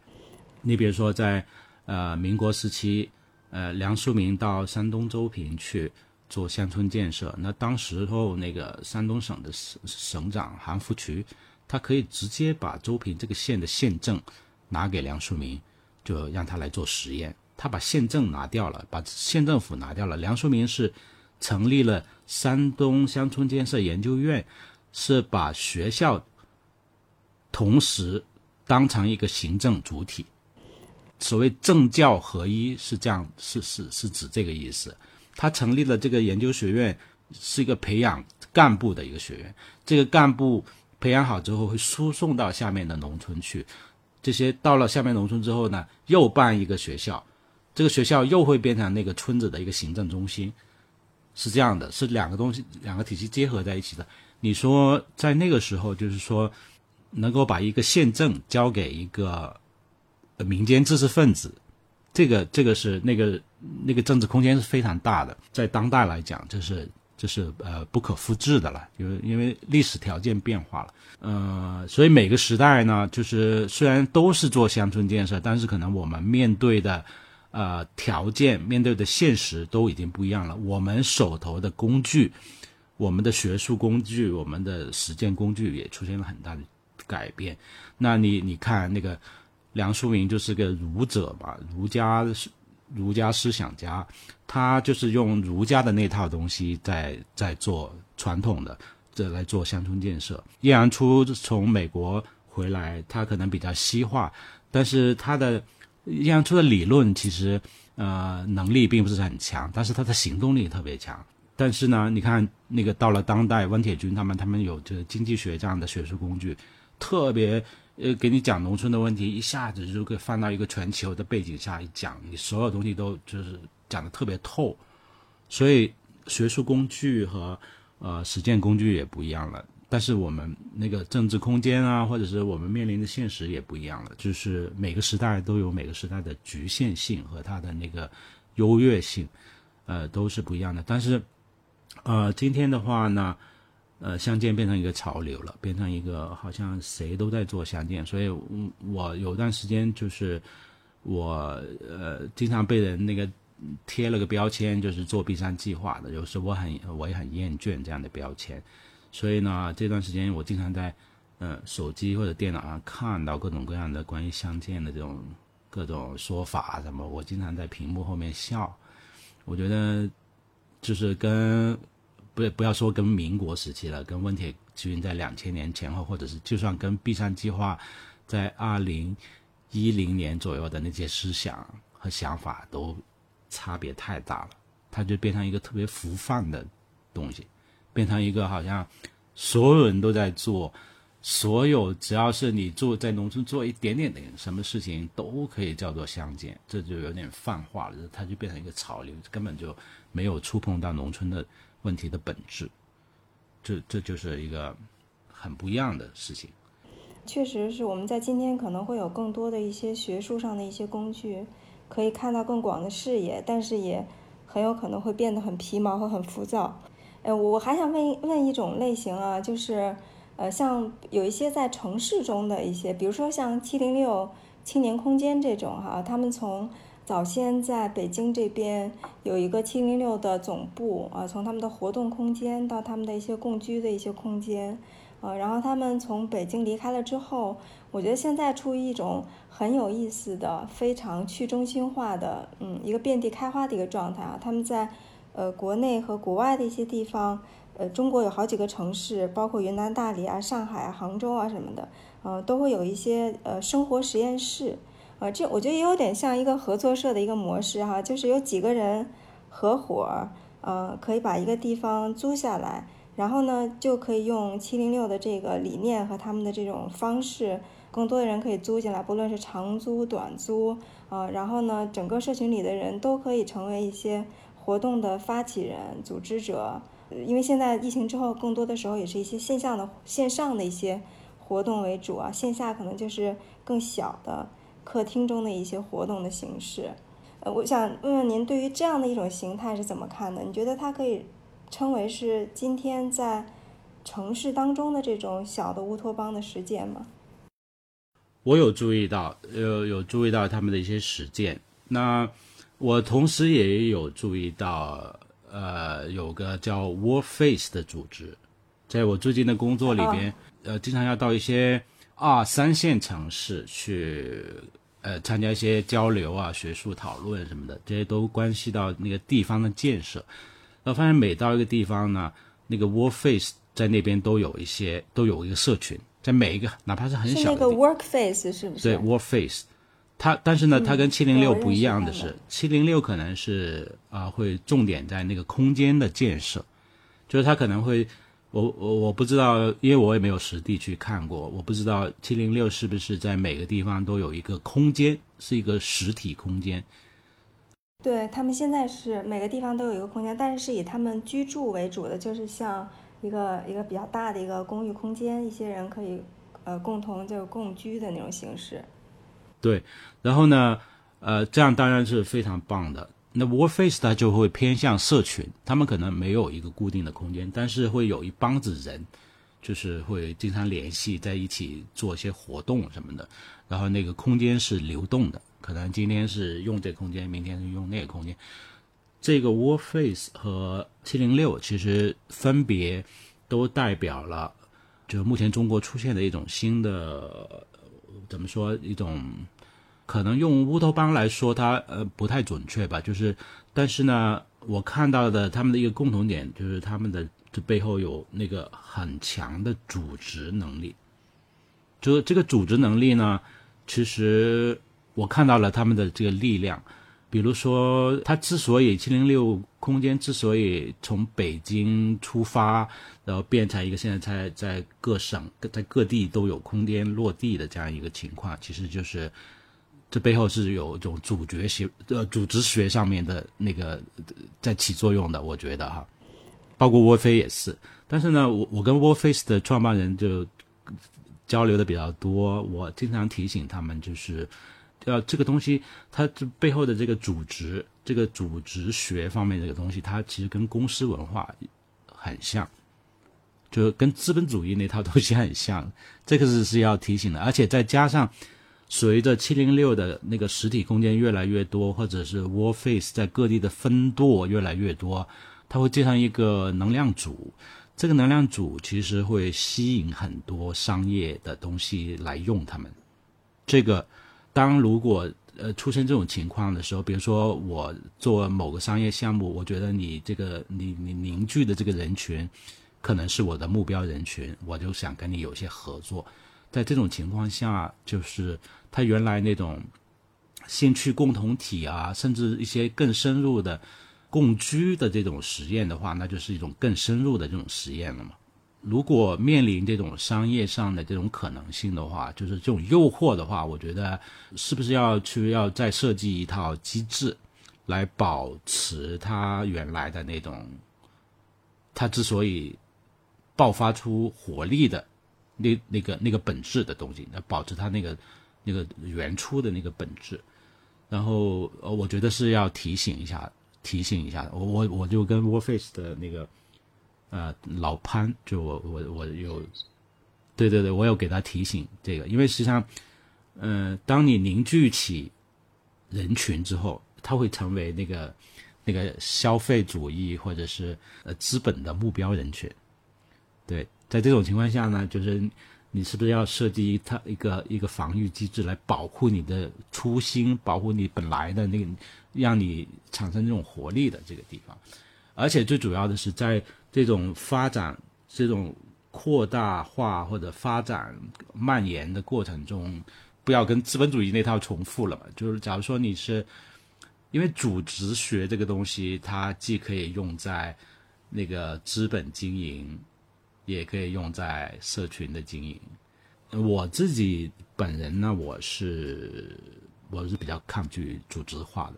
你比如说，在呃民国时期，呃梁漱溟到山东邹平去做乡村建设，那当时候那个山东省的省省长韩复渠，他可以直接把邹平这个县的县政拿给梁漱溟，就让他来做实验。他把县政拿掉了，把县政府拿掉了。梁漱溟是。成立了山东乡村建设研究院，是把学校同时当成一个行政主体。所谓政教合一，是这样，是是是指这个意思。他成立了这个研究学院，是一个培养干部的一个学院。这个干部培养好之后，会输送到下面的农村去。这些到了下面农村之后呢，又办一个学校，这个学校又会变成那个村子的一个行政中心。是这样的，是两个东西，两个体系结合在一起的。你说在那个时候，就是说能够把一个县政交给一个民间知识分子，这个这个是那个那个政治空间是非常大的。在当代来讲，这是这是呃不可复制的了，因为因为历史条件变化了。呃，所以每个时代呢，就是虽然都是做乡村建设，但是可能我们面对的。呃，条件面对的现实都已经不一样了。我们手头的工具，我们的学术工具，我们的实践工具也出现了很大的改变。那你你看，那个梁漱溟就是个儒者嘛，儒家儒家思想家，他就是用儒家的那套东西在在做传统的这来做乡村建设。叶阳初从美国回来，他可能比较西化，但是他的。叶阳初的理论其实，呃，能力并不是很强，但是他的行动力特别强。但是呢，你看那个到了当代，温铁军他们，他们有这个经济学这样的学术工具，特别呃给你讲农村的问题，一下子就可以放到一个全球的背景下一讲，你所有东西都就是讲的特别透。所以学术工具和呃实践工具也不一样了。但是我们那个政治空间啊，或者是我们面临的现实也不一样了。就是每个时代都有每个时代的局限性和它的那个优越性，呃，都是不一样的。但是，呃，今天的话呢，呃，相见变成一个潮流了，变成一个好像谁都在做相见。所以，我有段时间就是我呃经常被人那个贴了个标签，就是做 B 三计划的。有时候我很我也很厌倦这样的标签。所以呢，这段时间我经常在，呃，手机或者电脑上看到各种各样的关于相见的这种各种说法什么，我经常在屏幕后面笑。我觉得，就是跟不不要说跟民国时期了，跟温铁军在两千年前后，或者是就算跟闭山计划在二零一零年左右的那些思想和想法都差别太大了，它就变成一个特别浮泛的东西。变成一个好像所有人都在做，所有只要是你做在农村做一点点的什么事情都可以叫做相见，这就有点泛化了，它就变成一个潮流，根本就没有触碰到农村的问题的本质，这这就是一个很不一样的事情。确实是我们在今天可能会有更多的一些学术上的一些工具，可以看到更广的视野，但是也很有可能会变得很皮毛和很浮躁。呃，我还想问问一种类型啊，就是呃，像有一些在城市中的一些，比如说像七零六青年空间这种哈，他们从早先在北京这边有一个七零六的总部啊，从他们的活动空间到他们的一些共居的一些空间。呃，然后他们从北京离开了之后，我觉得现在处于一种很有意思的、非常去中心化的，嗯，一个遍地开花的一个状态啊。他们在呃国内和国外的一些地方，呃，中国有好几个城市，包括云南大理啊、上海啊、杭州啊什么的，呃，都会有一些呃生活实验室，呃，这我觉得也有点像一个合作社的一个模式哈，就是有几个人合伙，呃，可以把一个地方租下来。然后呢，就可以用七零六的这个理念和他们的这种方式，更多的人可以租进来，不论是长租短租，啊，然后呢，整个社群里的人都可以成为一些活动的发起人、组织者。因为现在疫情之后，更多的时候也是一些线上的、线上的一些活动为主啊，线下可能就是更小的客厅中的一些活动的形式。呃，我想问问您，对于这样的一种形态是怎么看的？你觉得它可以？称为是今天在城市当中的这种小的乌托邦的实践吗？我有注意到，有有注意到他们的一些实践。那我同时也有注意到，呃，有个叫 Warface 的组织，在我最近的工作里边，呃，经常要到一些二三线城市去，呃，参加一些交流啊、学术讨论什么的，这些都关系到那个地方的建设。我发现每到一个地方呢，那个 Warface 在那边都有一些，都有一个社群，在每一个哪怕是很小的。是那个 Workface 是不是？对，Warface，它但是呢，它跟七零六不一样的是，七零六可能是啊会重点在那个空间的建设，就是它可能会，我我我不知道，因为我也没有实地去看过，我不知道七零六是不是在每个地方都有一个空间，是一个实体空间。对他们现在是每个地方都有一个空间，但是是以他们居住为主的，就是像一个一个比较大的一个公寓空间，一些人可以呃共同就共居的那种形式。对，然后呢，呃，这样当然是非常棒的。那 Warface 它就会偏向社群，他们可能没有一个固定的空间，但是会有一帮子人，就是会经常联系在一起做一些活动什么的，然后那个空间是流动的。可能今天是用这空间，明天是用那个空间。这个 Warface 和七零六其实分别都代表了，就是目前中国出现的一种新的，怎么说？一种可能用乌托邦来说，它呃不太准确吧。就是，但是呢，我看到的他们的一个共同点，就是他们的这背后有那个很强的组织能力。就这个组织能力呢，其实。我看到了他们的这个力量，比如说，他之所以七零六空间之所以从北京出发，然后变成一个现在在在各省在各地都有空间落地的这样一个情况，其实就是这背后是有一种主角学呃组织学上面的那个在起作用的，我觉得哈，包括沃菲也是。但是呢，我我跟沃菲斯的创办人就交流的比较多，我经常提醒他们就是。呃，这个东西它这背后的这个组织，这个组织学方面这个东西，它其实跟公司文化很像，就跟资本主义那套东西很像。这个是是要提醒的，而且再加上随着七零六的那个实体空间越来越多，或者是 Warface 在各地的分舵越来越多，它会建上一个能量组。这个能量组其实会吸引很多商业的东西来用它们。这个。当如果呃出现这种情况的时候，比如说我做某个商业项目，我觉得你这个你你凝聚的这个人群，可能是我的目标人群，我就想跟你有些合作。在这种情况下，就是他原来那种兴趣共同体啊，甚至一些更深入的共居的这种实验的话，那就是一种更深入的这种实验了嘛。如果面临这种商业上的这种可能性的话，就是这种诱惑的话，我觉得是不是要去要再设计一套机制，来保持它原来的那种，它之所以爆发出活力的那那个那个本质的东西，要保持它那个那个原初的那个本质。然后呃，我觉得是要提醒一下，提醒一下我我我就跟 Warface 的那个呃老潘，就我我我有，对对对，我有给他提醒这个，因为实际上，呃，当你凝聚起人群之后，他会成为那个那个消费主义或者是呃资本的目标人群。对，在这种情况下呢，就是你是不是要设计一套一个一个防御机制来保护你的初心，保护你本来的那个，让你产生这种活力的这个地方。而且最主要的是，在这种发展、这种扩大化或者发展蔓延的过程中，不要跟资本主义那套重复了嘛。就是假如说你是，因为组织学这个东西，它既可以用在那个资本经营。也可以用在社群的经营。我自己本人呢，我是我是比较抗拒组织化的，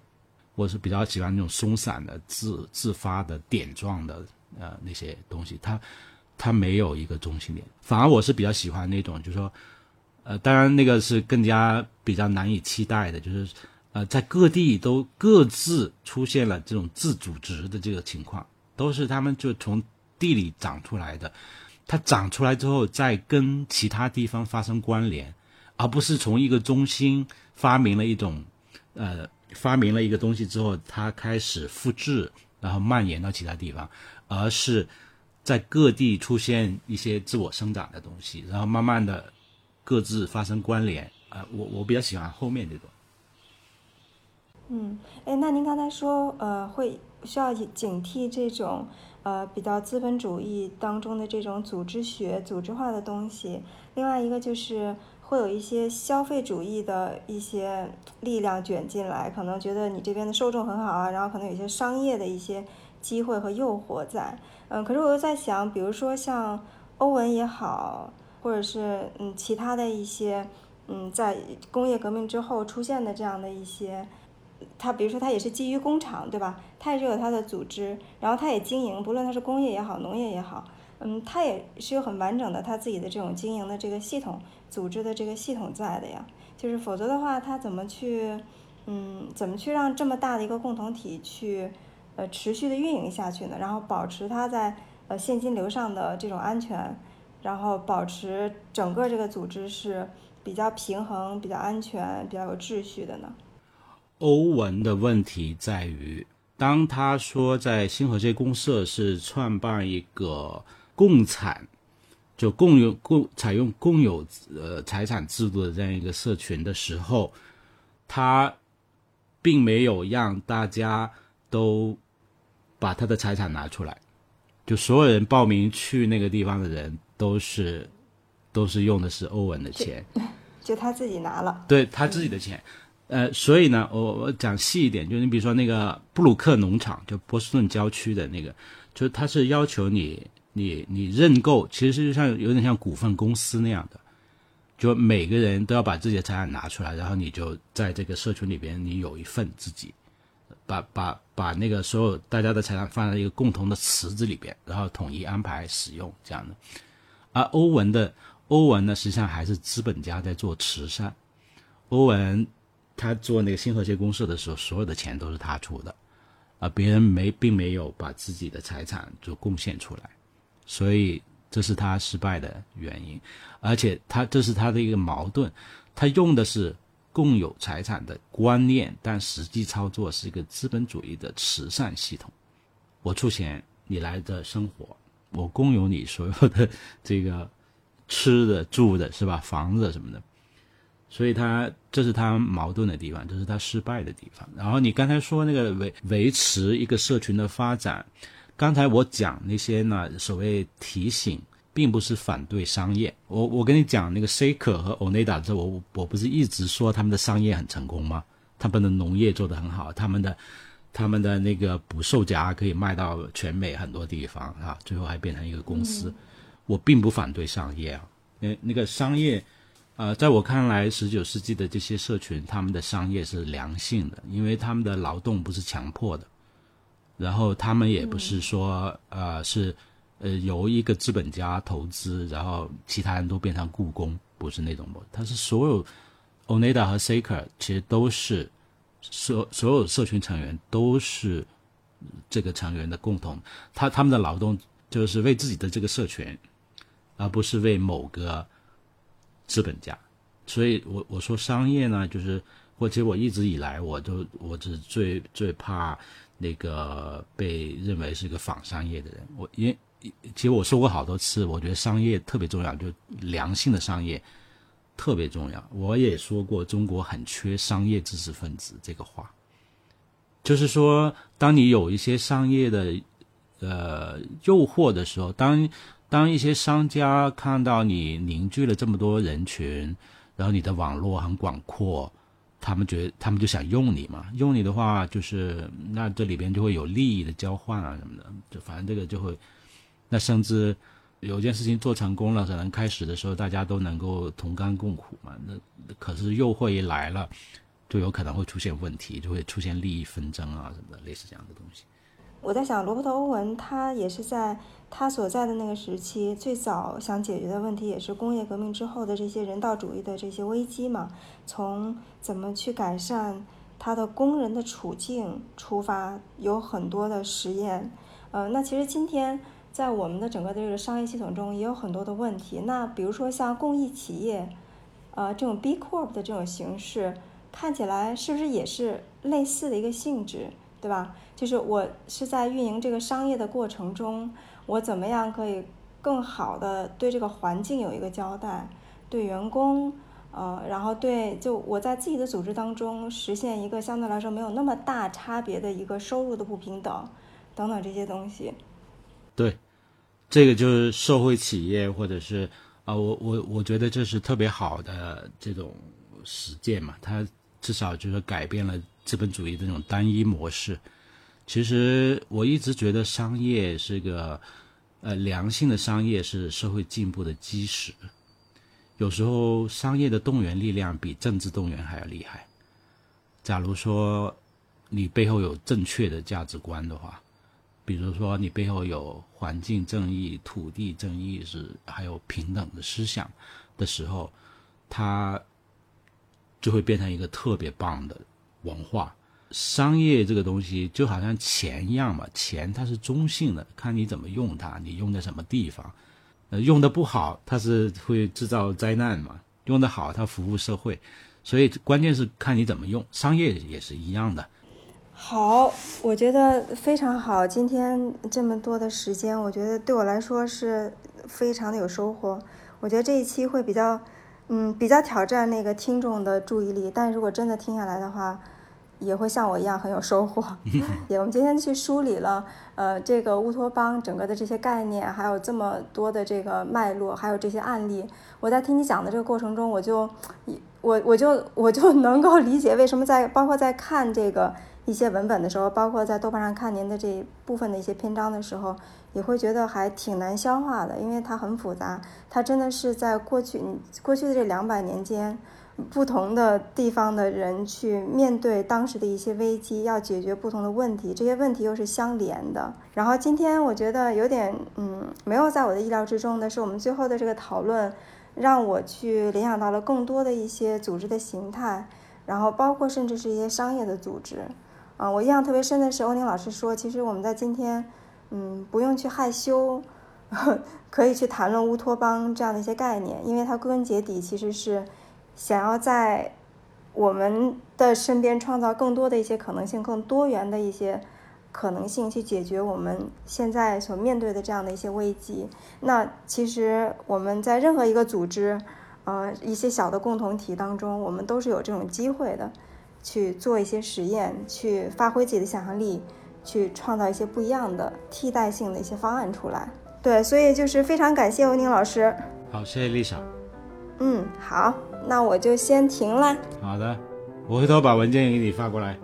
我是比较喜欢那种松散的、自自发的、点状的呃那些东西。它它没有一个中心点，反而我是比较喜欢那种，就是说，呃，当然那个是更加比较难以期待的，就是呃，在各地都各自出现了这种自组织的这个情况，都是他们就从。地里长出来的，它长出来之后再跟其他地方发生关联，而不是从一个中心发明了一种，呃，发明了一个东西之后，它开始复制，然后蔓延到其他地方，而是在各地出现一些自我生长的东西，然后慢慢的各自发生关联。啊，我我比较喜欢后面这种。嗯，哎，那您刚才说，呃，会需要警惕这种。呃，比较资本主义当中的这种组织学、组织化的东西，另外一个就是会有一些消费主义的一些力量卷进来，可能觉得你这边的受众很好啊，然后可能有些商业的一些机会和诱惑在。嗯，可是我又在想，比如说像欧文也好，或者是嗯其他的一些嗯在工业革命之后出现的这样的一些。它比如说，它也是基于工厂，对吧？它也是有它的组织，然后它也经营，不论它是工业也好，农业也好，嗯，它也是有很完整的它自己的这种经营的这个系统、组织的这个系统在的呀。就是否则的话，它怎么去，嗯，怎么去让这么大的一个共同体去，呃，持续的运营下去呢？然后保持它在呃现金流上的这种安全，然后保持整个这个组织是比较平衡、比较安全、比较有秩序的呢？欧文的问题在于，当他说在新河街公社是创办一个共产，就共有共采用共有呃财产制度的这样一个社群的时候，他并没有让大家都把他的财产拿出来，就所有人报名去那个地方的人都是都是用的是欧文的钱，就他自己拿了，对他自己的钱。呃，所以呢，我我讲细一点，就是你比如说那个布鲁克农场，就波士顿郊区的那个，就是他是要求你，你你认购，其实就像有点像股份公司那样的，就每个人都要把自己的财产拿出来，然后你就在这个社群里边，你有一份自己，把把把那个所有大家的财产放在一个共同的池子里边，然后统一安排使用这样的。而欧文的欧文呢，实际上还是资本家在做慈善，欧文。他做那个新和谐公社的时候，所有的钱都是他出的，啊，别人没并没有把自己的财产就贡献出来，所以这是他失败的原因，而且他这是他的一个矛盾，他用的是共有财产的观念，但实际操作是一个资本主义的慈善系统，我出钱，你来的生活，我共有你所有的这个吃的住的是吧，房子什么的。所以他这是他矛盾的地方，这是他失败的地方。然后你刚才说那个维维持一个社群的发展，刚才我讲那些呢，所谓提醒，并不是反对商业。我我跟你讲那个 Saker 和 Oneda 这我我不是一直说他们的商业很成功吗？他们的农业做得很好，他们的他们的那个捕兽夹可以卖到全美很多地方啊，最后还变成一个公司。我并不反对商业啊，那那个商业。呃，在我看来，十九世纪的这些社群，他们的商业是良性的，因为他们的劳动不是强迫的，然后他们也不是说，呃，是呃，由一个资本家投资，然后其他人都变成雇工，不是那种模。它是所有 Oneda 和 Saker 其实都是所所有社群成员都是这个成员的共同，他他们的劳动就是为自己的这个社群，而不是为某个资本家。所以我我说商业呢，就是或者我一直以来我都我只最最怕那个被认为是个仿商业的人。我因为其实我说过好多次，我觉得商业特别重要，就良性的商业特别重要。我也说过，中国很缺商业知识分子这个话，就是说，当你有一些商业的呃诱惑的时候，当当一些商家看到你凝聚了这么多人群，然后你的网络很广阔，他们觉得他们就想用你嘛。用你的话，就是那这里边就会有利益的交换啊什么的，就反正这个就会。那甚至有件事情做成功了，可能开始的时候大家都能够同甘共苦嘛。那可是诱惑一来了，就有可能会出现问题，就会出现利益纷争啊什么的，类似这样的东西。我在想，罗伯特·欧文他也是在他所在的那个时期，最早想解决的问题也是工业革命之后的这些人道主义的这些危机嘛。从怎么去改善他的工人的处境出发，有很多的实验。呃，那其实今天。在我们的整个的这个商业系统中，也有很多的问题。那比如说像公益企业，呃，这种 B Corp 的这种形式，看起来是不是也是类似的一个性质，对吧？就是我是在运营这个商业的过程中，我怎么样可以更好的对这个环境有一个交代，对员工，呃，然后对就我在自己的组织当中实现一个相对来说没有那么大差别的一个收入的不平等，等等这些东西。对。这个就是社会企业，或者是啊，我我我觉得这是特别好的这种实践嘛，它至少就是改变了资本主义这种单一模式。其实我一直觉得商业是个呃良性的商业是社会进步的基石。有时候商业的动员力量比政治动员还要厉害。假如说你背后有正确的价值观的话。比如说，你背后有环境正义、土地正义是还有平等的思想的时候，它就会变成一个特别棒的文化。商业这个东西就好像钱一样嘛，钱它是中性的，看你怎么用它，你用在什么地方。呃，用的不好，它是会制造灾难嘛；用的好，它服务社会。所以关键是看你怎么用。商业也是一样的。好，我觉得非常好。今天这么多的时间，我觉得对我来说是非常的有收获。我觉得这一期会比较，嗯，比较挑战那个听众的注意力。但如果真的听下来的话，也会像我一样很有收获。也，我们今天去梳理了，呃，这个乌托邦整个的这些概念，还有这么多的这个脉络，还有这些案例。我在听你讲的这个过程中，我就，我我就我就能够理解为什么在包括在看这个。一些文本的时候，包括在豆瓣上看您的这一部分的一些篇章的时候，也会觉得还挺难消化的，因为它很复杂。它真的是在过去，过去的这两百年间，不同的地方的人去面对当时的一些危机，要解决不同的问题，这些问题又是相连的。然后今天我觉得有点，嗯，没有在我的意料之中的是，我们最后的这个讨论，让我去联想到了更多的一些组织的形态，然后包括甚至是一些商业的组织。啊，我印象特别深的是欧宁老师说，其实我们在今天，嗯，不用去害羞，可以去谈论乌托邦这样的一些概念，因为它归根结底其实是想要在我们的身边创造更多的一些可能性，更多元的一些可能性，去解决我们现在所面对的这样的一些危机。那其实我们在任何一个组织，呃，一些小的共同体当中，我们都是有这种机会的。去做一些实验，去发挥自己的想象力，去创造一些不一样的替代性的一些方案出来。对，所以就是非常感谢欧宁老师。好，谢谢丽莎。嗯，好，那我就先停了。好的，我回头把文件给你发过来。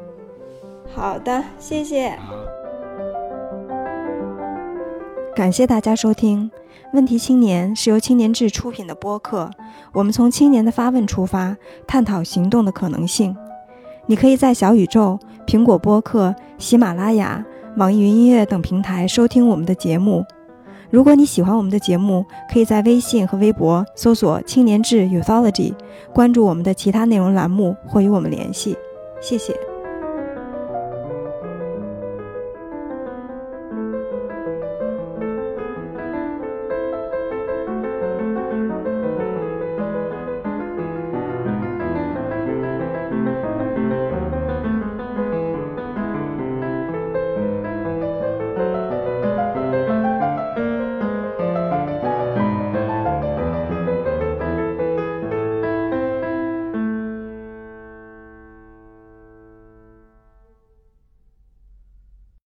好的，谢谢。好。感谢大家收听《问题青年》，是由青年志出品的播客。我们从青年的发问出发，探讨行动的可能性。你可以在小宇宙、苹果播客、喜马拉雅、网易云音乐等平台收听我们的节目。如果你喜欢我们的节目，可以在微信和微博搜索“青年志 Youthology”，关注我们的其他内容栏目或与我们联系。谢谢。